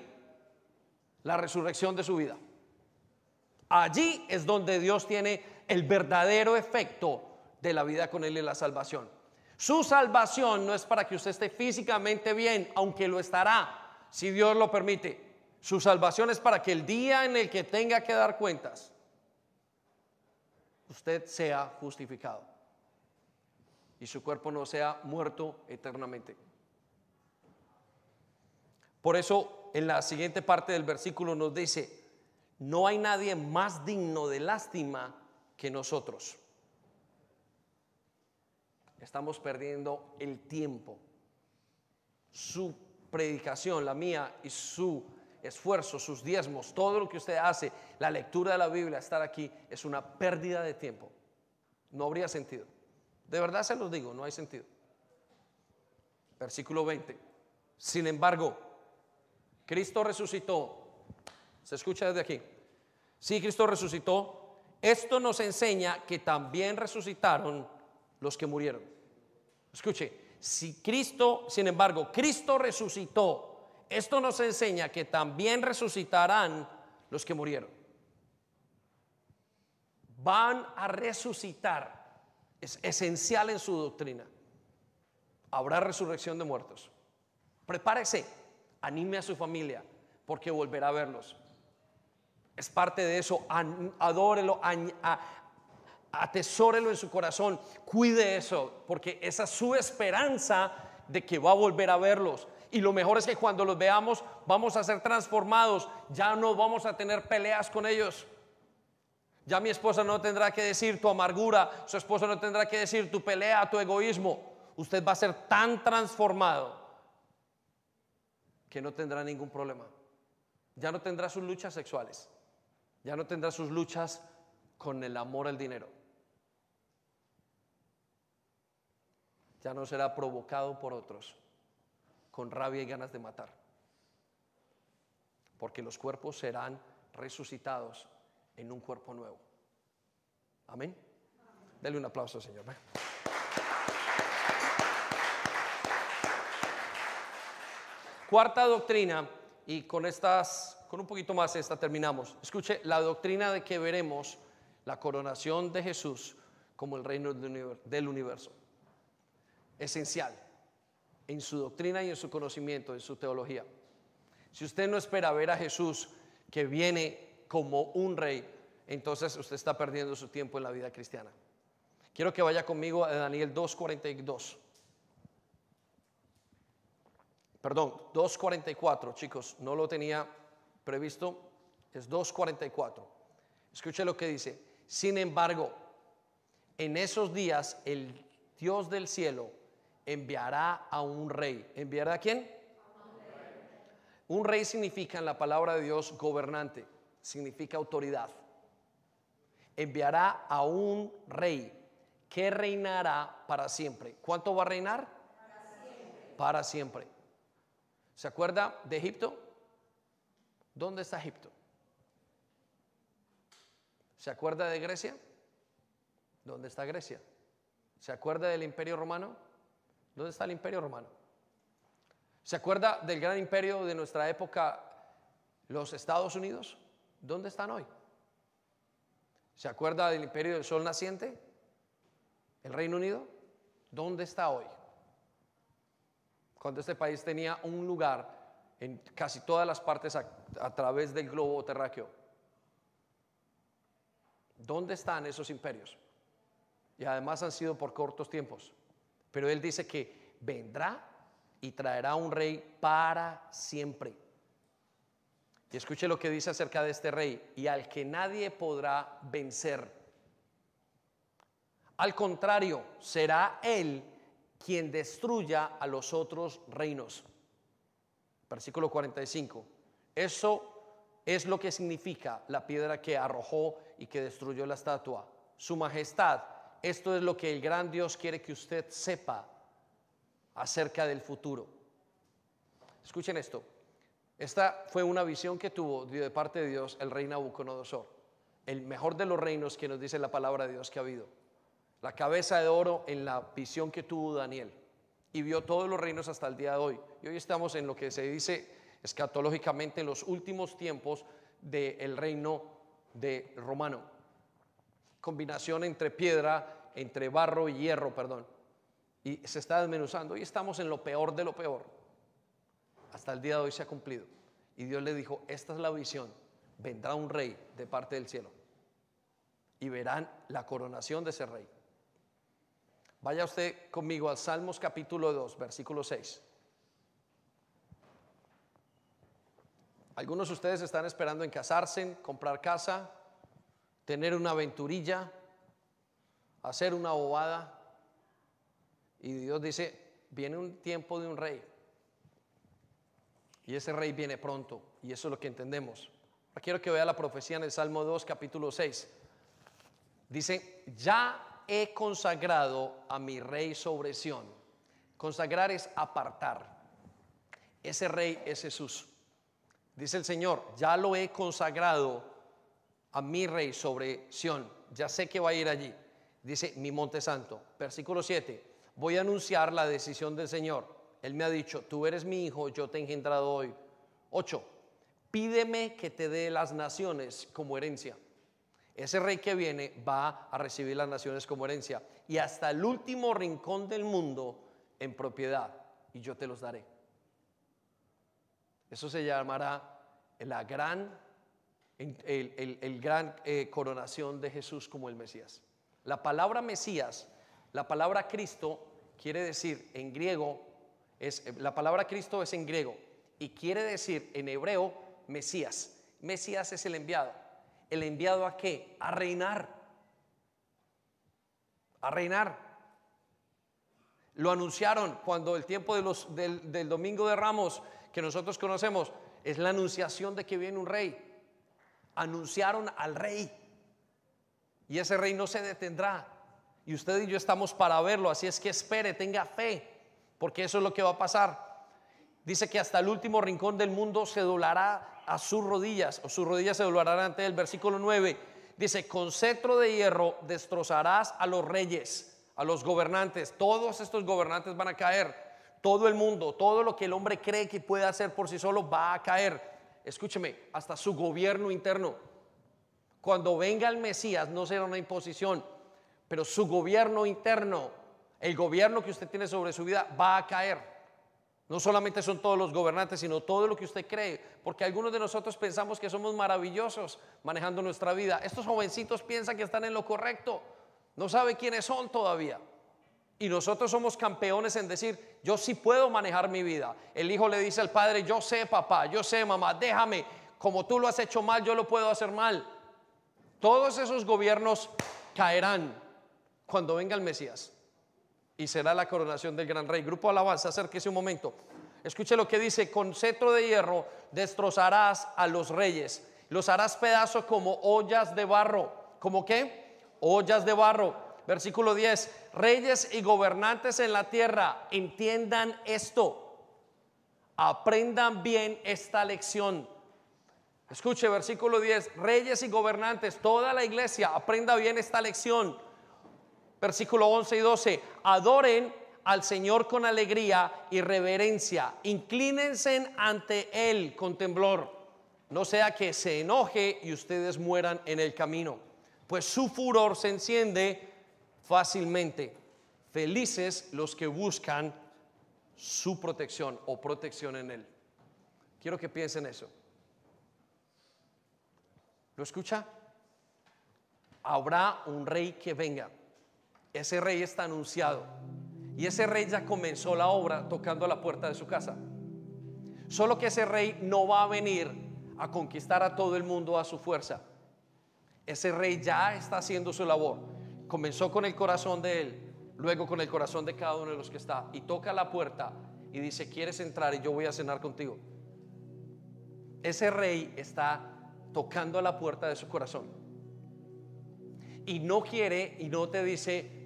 la resurrección de su vida. Allí es donde Dios tiene el verdadero efecto de la vida con Él y la salvación. Su salvación no es para que usted esté físicamente bien, aunque lo estará, si Dios lo permite. Su salvación es para que el día en el que tenga que dar cuentas, usted sea justificado y su cuerpo no sea muerto eternamente. Por eso en la siguiente parte del versículo nos dice, no hay nadie más digno de lástima que nosotros. Estamos perdiendo el tiempo. Su predicación, la mía y su esfuerzo, sus diezmos, todo lo que usted hace, la lectura de la Biblia, estar aquí, es una pérdida de tiempo. No habría sentido. De verdad se los digo, no hay sentido. Versículo 20. Sin embargo, Cristo resucitó se escucha desde aquí. Sí, Cristo resucitó. Esto nos enseña que también resucitaron los que murieron. Escuche, si Cristo, sin embargo, Cristo resucitó, esto nos enseña que también resucitarán los que murieron. Van a resucitar. Es esencial en su doctrina. Habrá resurrección de muertos. Prepárese, anime a su familia, porque volverá a verlos. Es parte de eso. Adórelo, atesórelo en su corazón. Cuide eso, porque esa es su esperanza de que va a volver a verlos. Y lo mejor es que cuando los veamos vamos a ser transformados. Ya no vamos a tener peleas con ellos. Ya mi esposa no tendrá que decir tu amargura, su esposo no tendrá que decir tu pelea, tu egoísmo. Usted va a ser tan transformado que no tendrá ningún problema. Ya no tendrá sus luchas sexuales. Ya no tendrá sus luchas con el amor al dinero. Ya no será provocado por otros con rabia y ganas de matar. Porque los cuerpos serán resucitados en un cuerpo nuevo. Amén. Dele un aplauso, Señor. Cuarta doctrina, y con estas con un poquito más esta terminamos. Escuche, la doctrina de que veremos la coronación de Jesús como el reino del universo. Esencial en su doctrina y en su conocimiento, en su teología. Si usted no espera ver a Jesús que viene como un rey, entonces usted está perdiendo su tiempo en la vida cristiana. Quiero que vaya conmigo a Daniel 2.42. Perdón, 2.44, chicos, no lo tenía previsto es 2.44. Escuche lo que dice. Sin embargo, en esos días el Dios del cielo enviará a un rey. ¿Enviará a quién? Un rey significa en la palabra de Dios gobernante, significa autoridad. Enviará a un rey que reinará para siempre. ¿Cuánto va a reinar? Para siempre. Para siempre. ¿Se acuerda de Egipto? ¿Dónde está Egipto? ¿Se acuerda de Grecia? ¿Dónde está Grecia? ¿Se acuerda del imperio romano? ¿Dónde está el imperio romano? ¿Se acuerda del gran imperio de nuestra época, los Estados Unidos? ¿Dónde están hoy? ¿Se acuerda del imperio del sol naciente? ¿El Reino Unido? ¿Dónde está hoy? Cuando este país tenía un lugar en casi todas las partes a, través del globo terráqueo. ¿Dónde están esos imperios? Y además han sido por cortos tiempos. Pero Él dice que vendrá y traerá un rey para siempre. Y escuche lo que dice acerca de este rey, y al que nadie podrá vencer. Al contrario, será Él quien destruya a los otros reinos. Versículo 45. Eso es lo que significa la piedra que arrojó y que destruyó la estatua. Su majestad, esto es lo que el gran Dios quiere que usted sepa acerca del futuro. Escuchen esto. Esta fue una visión que tuvo de parte de Dios el rey Nabucodonosor, el mejor de los reinos que nos dice la palabra de Dios que ha habido. La cabeza de oro en la visión que tuvo Daniel y vio todos los reinos hasta el día de hoy. Y hoy estamos en lo que se dice escatológicamente en los últimos tiempos del reino de romano. Combinación entre piedra, entre barro y hierro, perdón. Y se está desmenuzando. Hoy estamos en lo peor de lo peor. Hasta el día de hoy se ha cumplido. Y Dios le dijo, esta es la visión. Vendrá un rey de parte del cielo. Y verán la coronación de ese rey. Vaya usted conmigo al Salmos capítulo 2, versículo 6. Algunos de ustedes están esperando en casarse, comprar casa, tener una aventurilla, hacer una bobada. Y Dios dice, viene un tiempo de un rey. Y ese rey viene pronto. Y eso es lo que entendemos. Quiero que vea la profecía en el Salmo 2, capítulo 6. Dice, ya he consagrado a mi rey sobre Sión. Consagrar es apartar. Ese rey es Jesús. Dice el Señor, ya lo he consagrado a mi rey sobre Sión. Ya sé que va a ir allí. Dice mi monte santo. Versículo 7. Voy a anunciar la decisión del Señor. Él me ha dicho, tú eres mi hijo, yo te he engendrado hoy. 8. Pídeme que te dé las naciones como herencia. Ese rey que viene va a recibir las naciones como herencia y hasta el último rincón del mundo en propiedad y yo te los daré. Eso se llamará la gran, el, gran eh, coronación de Jesús como el Mesías. La palabra Mesías, la palabra Cristo, quiere decir en griego, es, la palabra Cristo es en griego y quiere decir en hebreo Mesías. Mesías es el enviado. ¿El enviado a qué? A reinar. A reinar. Lo anunciaron cuando el tiempo del, del Domingo de Ramos que nosotros conocemos es la anunciación de que viene un rey. Anunciaron al rey. Y ese rey no se detendrá. Y usted y yo estamos para verlo. Así es que espere, tenga fe. Porque eso es lo que va a pasar. Dice que hasta el último rincón del mundo se doblará a sus rodillas. O sus rodillas se doblarán ante el Versículo 9. Dice, con cetro de hierro destrozarás a los reyes, a los gobernantes. Todos estos gobernantes van a caer todo el mundo, todo lo que el hombre cree que puede hacer por sí solo va a caer. Escúcheme, hasta su gobierno interno. Cuando venga el Mesías no será una imposición, pero su gobierno interno, el gobierno que usted tiene sobre su vida va a caer. No solamente son todos los gobernantes, sino todo lo que usted cree, porque algunos de nosotros pensamos que somos maravillosos manejando nuestra vida. Estos jovencitos piensan que están en lo correcto, no sabe quiénes son todavía. Y nosotros somos campeones en decir, yo sí puedo manejar mi vida. El hijo le dice al padre, yo sé papá, yo sé mamá, déjame, como tú lo has hecho mal, yo lo puedo hacer mal. Todos esos gobiernos caerán cuando venga el Mesías. Y será la coronación del gran rey. Grupo Alabanza, acérquese un momento. Escuche lo que dice, con cetro de hierro destrozarás a los reyes. Los harás pedazos como ollas de barro. ¿Como qué? Ollas de barro Versículo 10, reyes y gobernantes en la tierra, entiendan esto, aprendan bien esta lección. Escuche, versículo 10, reyes y gobernantes, toda la iglesia, aprenda bien esta lección. Versículo 11 y 12, adoren al Señor con alegría y reverencia, inclínense ante Él con temblor, no sea que se enoje y ustedes mueran en el camino, pues su furor se enciende fácilmente. Felices los que buscan su protección o protección en Él. Quiero que piensen eso. ¿Lo escucha? habrá un rey que venga. Ese rey está anunciado. Y ese rey ya comenzó la obra tocando la puerta de su casa. Solo que ese rey no va a venir a conquistar a todo el mundo a su fuerza. Ese rey ya está haciendo su labor. Comenzó con el corazón de él, luego con el corazón de cada uno de los que está. Y toca la puerta y dice, ¿quieres entrar y yo voy a cenar contigo? Ese rey está tocando la puerta de su corazón. Y no quiere y no te dice,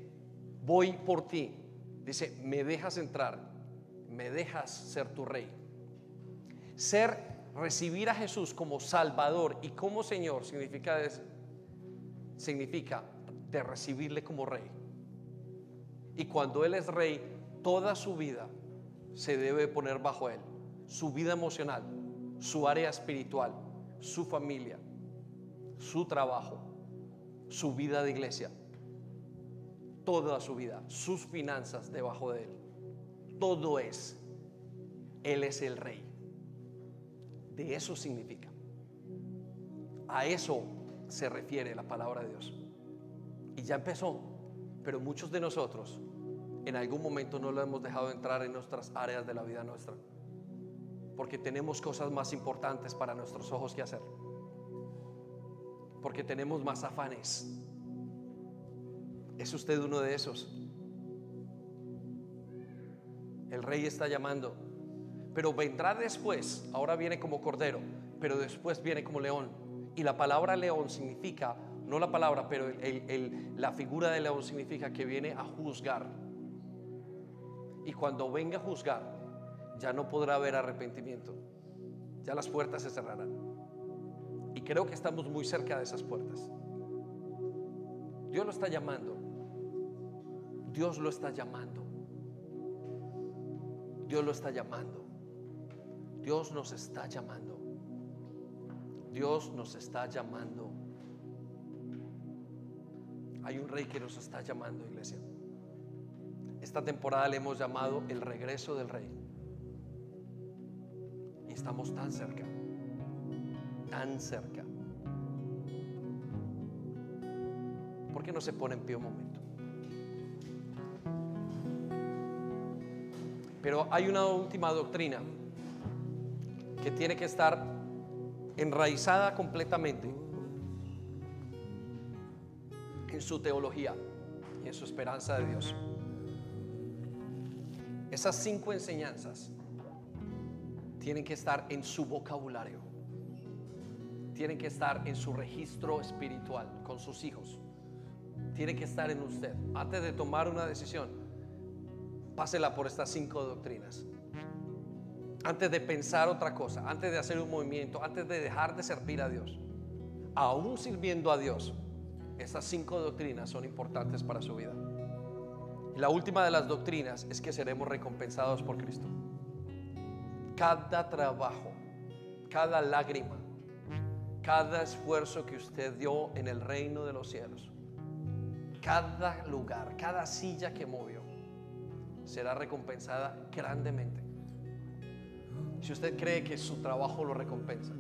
voy por ti. Dice, me dejas entrar, me dejas ser tu rey. Ser, recibir a Jesús como Salvador y como Señor significa, significa de recibirle como rey. Y cuando Él es rey, toda su vida se debe poner bajo Él. Su vida emocional, su área espiritual, su familia, su trabajo, su vida de iglesia, toda su vida, sus finanzas debajo de Él. Todo es, Él es el rey. De eso significa. A eso se refiere la palabra de Dios. Y ya empezó, pero muchos de nosotros en algún momento no lo hemos dejado entrar en nuestras áreas de la vida nuestra. Porque tenemos cosas más importantes para nuestros ojos que hacer. Porque tenemos más afanes. ¿Es usted uno de esos? El rey está llamando. Pero vendrá después. Ahora viene como cordero. Pero después viene como león. Y la palabra león significa, no la palabra, pero la figura de león significa que viene a juzgar y cuando venga a juzgar, ya no podrá haber arrepentimiento. Ya las puertas se cerrarán. Y creo que estamos muy cerca de esas puertas. Dios lo está llamando. Dios lo está llamando. Dios lo está llamando. Dios nos está llamando. Dios nos está llamando. Hay un rey que nos está llamando, iglesia. Esta temporada le hemos llamado el regreso del rey. Y estamos tan cerca, tan cerca. ¿Por qué no se pone en pie un momento? Pero hay una última doctrina que tiene que estar enraizada completamente en su teología y en su esperanza de Dios. Esas cinco enseñanzas tienen que estar en su vocabulario. Tienen que estar en su registro espiritual con sus hijos. Tienen que estar en usted. Antes de tomar una decisión, pásela por estas cinco doctrinas. Antes de pensar otra cosa, antes de hacer un movimiento, antes de dejar de servir a Dios, aún sirviendo a Dios, estas cinco doctrinas son importantes para su vida la última de las doctrinas es que seremos recompensados por Cristo. Cada trabajo, cada lágrima, cada esfuerzo que usted dio en el reino de los cielos, cada lugar, cada silla que movió, será recompensada grandemente. Si usted cree que su trabajo lo recompensa,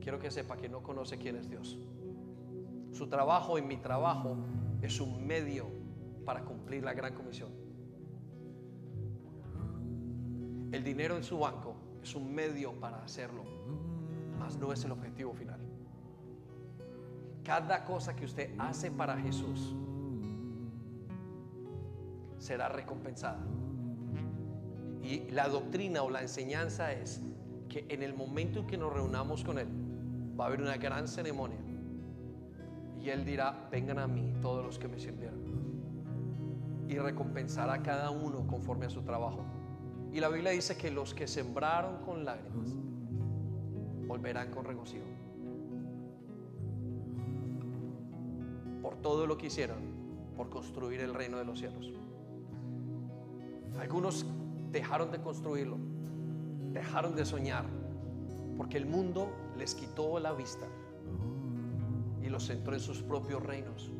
quiero que sepa que no conoce quién es Dios. Su trabajo y mi trabajo es un medio para cumplir la gran comisión. El dinero en su banco es un medio para hacerlo, mas no es el objetivo final. Cada cosa que usted hace para Jesús será recompensada. Y la doctrina o la enseñanza es que en el momento en que nos reunamos con Él, va a haber una gran ceremonia. Y Él dirá, vengan a mí todos los que me sirvieron y recompensará a cada uno conforme a su trabajo. Y la Biblia dice que los que sembraron con lágrimas volverán con regocijo. Por todo lo que hicieron por construir el reino de los cielos. Algunos dejaron de construirlo, dejaron de soñar, porque el mundo les quitó la vista y los centró en sus propios reinos.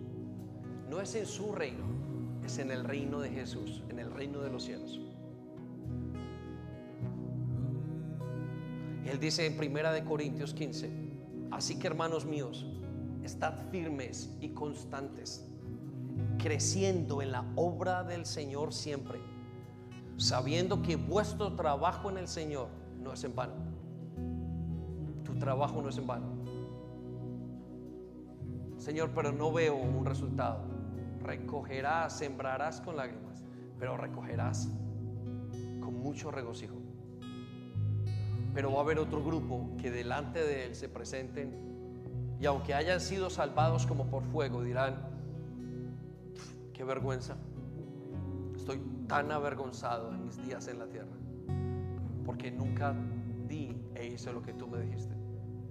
No es en su reino, es en el reino de Jesús, en el reino de los cielos. Él dice en Primera de Corintios 15, así que hermanos míos, estad firmes y constantes, creciendo en la obra del Señor siempre, sabiendo que vuestro trabajo en el Señor no es en vano. Tu trabajo no es en vano. Señor, pero no veo un resultado. Recogerás, sembrarás con lágrimas, pero recogerás con mucho regocijo. Pero va a haber otro grupo que delante de Él se presenten y aunque hayan sido salvados como por fuego, dirán, qué vergüenza. Estoy tan avergonzado en mis días en la tierra porque nunca di e hice lo que tú me dijiste.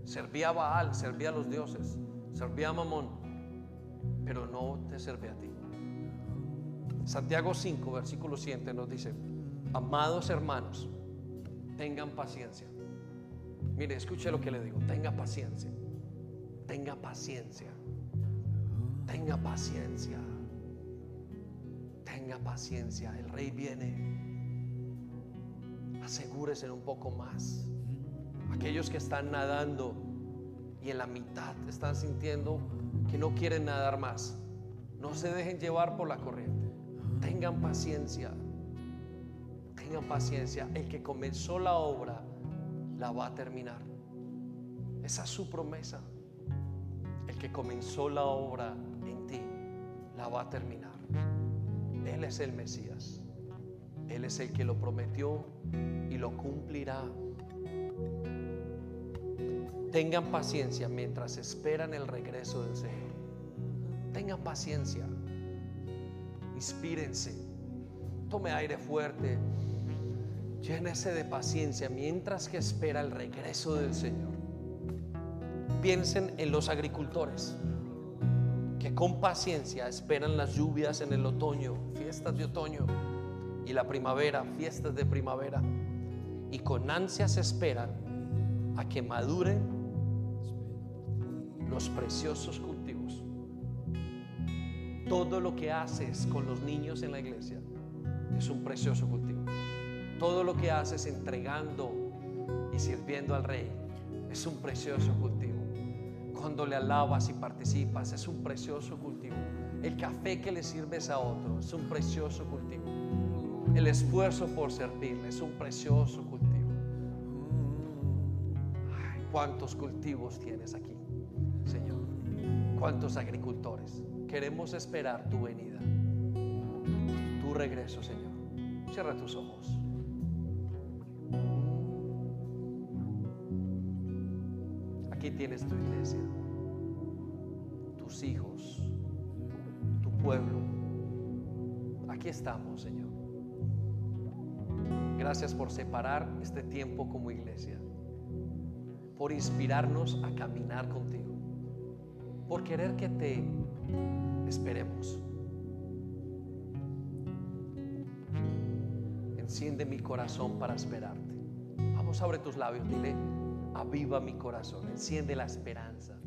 Servía a Baal, servía a los dioses, servía a Mamón, pero no te serví a ti. Santiago 5, versículo 7 nos dice, amados hermanos, tengan paciencia. Mire, escuche lo que le digo, tenga paciencia, tenga paciencia, tenga paciencia, tenga paciencia. El rey viene, asegúrese un poco más. Aquellos que están nadando y en la mitad están sintiendo que no quieren nadar más, no se dejen llevar por la corriente. Tengan paciencia, tengan paciencia. El que comenzó la obra la va a terminar. Esa es su promesa. El que comenzó la obra en ti la va a terminar. Él es el Mesías. Él es el que lo prometió y lo cumplirá. Tengan paciencia mientras esperan el regreso del Señor. Tengan paciencia. Inspírense. Tome aire fuerte. Llénese de paciencia mientras que espera el regreso del Señor. Piensen en los agricultores con paciencia esperan las lluvias en el otoño, fiestas de otoño y la primavera, fiestas de primavera. Y con ansias esperan a que maduren los preciosos cultivos. Todo lo que haces con los niños en la iglesia es un precioso cultivo. Todo lo que haces entregando y sirviendo al rey es un precioso cultivo. Cuando le alabas y participas es un precioso cultivo. El café que le sirves a otro es un precioso cultivo. El esfuerzo por servirle es un precioso cultivo. ¿Cuántos cultivos tienes aquí, Señor? ¿Cuántos agricultores? Queremos esperar tu venida, tu regreso, Señor. Cierra tus ojos. Aquí tienes tu iglesia, tus hijos, tu pueblo. Aquí estamos, Señor. Gracias por separar este tiempo como iglesia, por inspirarnos a caminar contigo, por querer que te esperemos. Enciende mi corazón para esperarte. Vamos, abre tus labios, dile, aviva mi corazón, enciende la esperanza.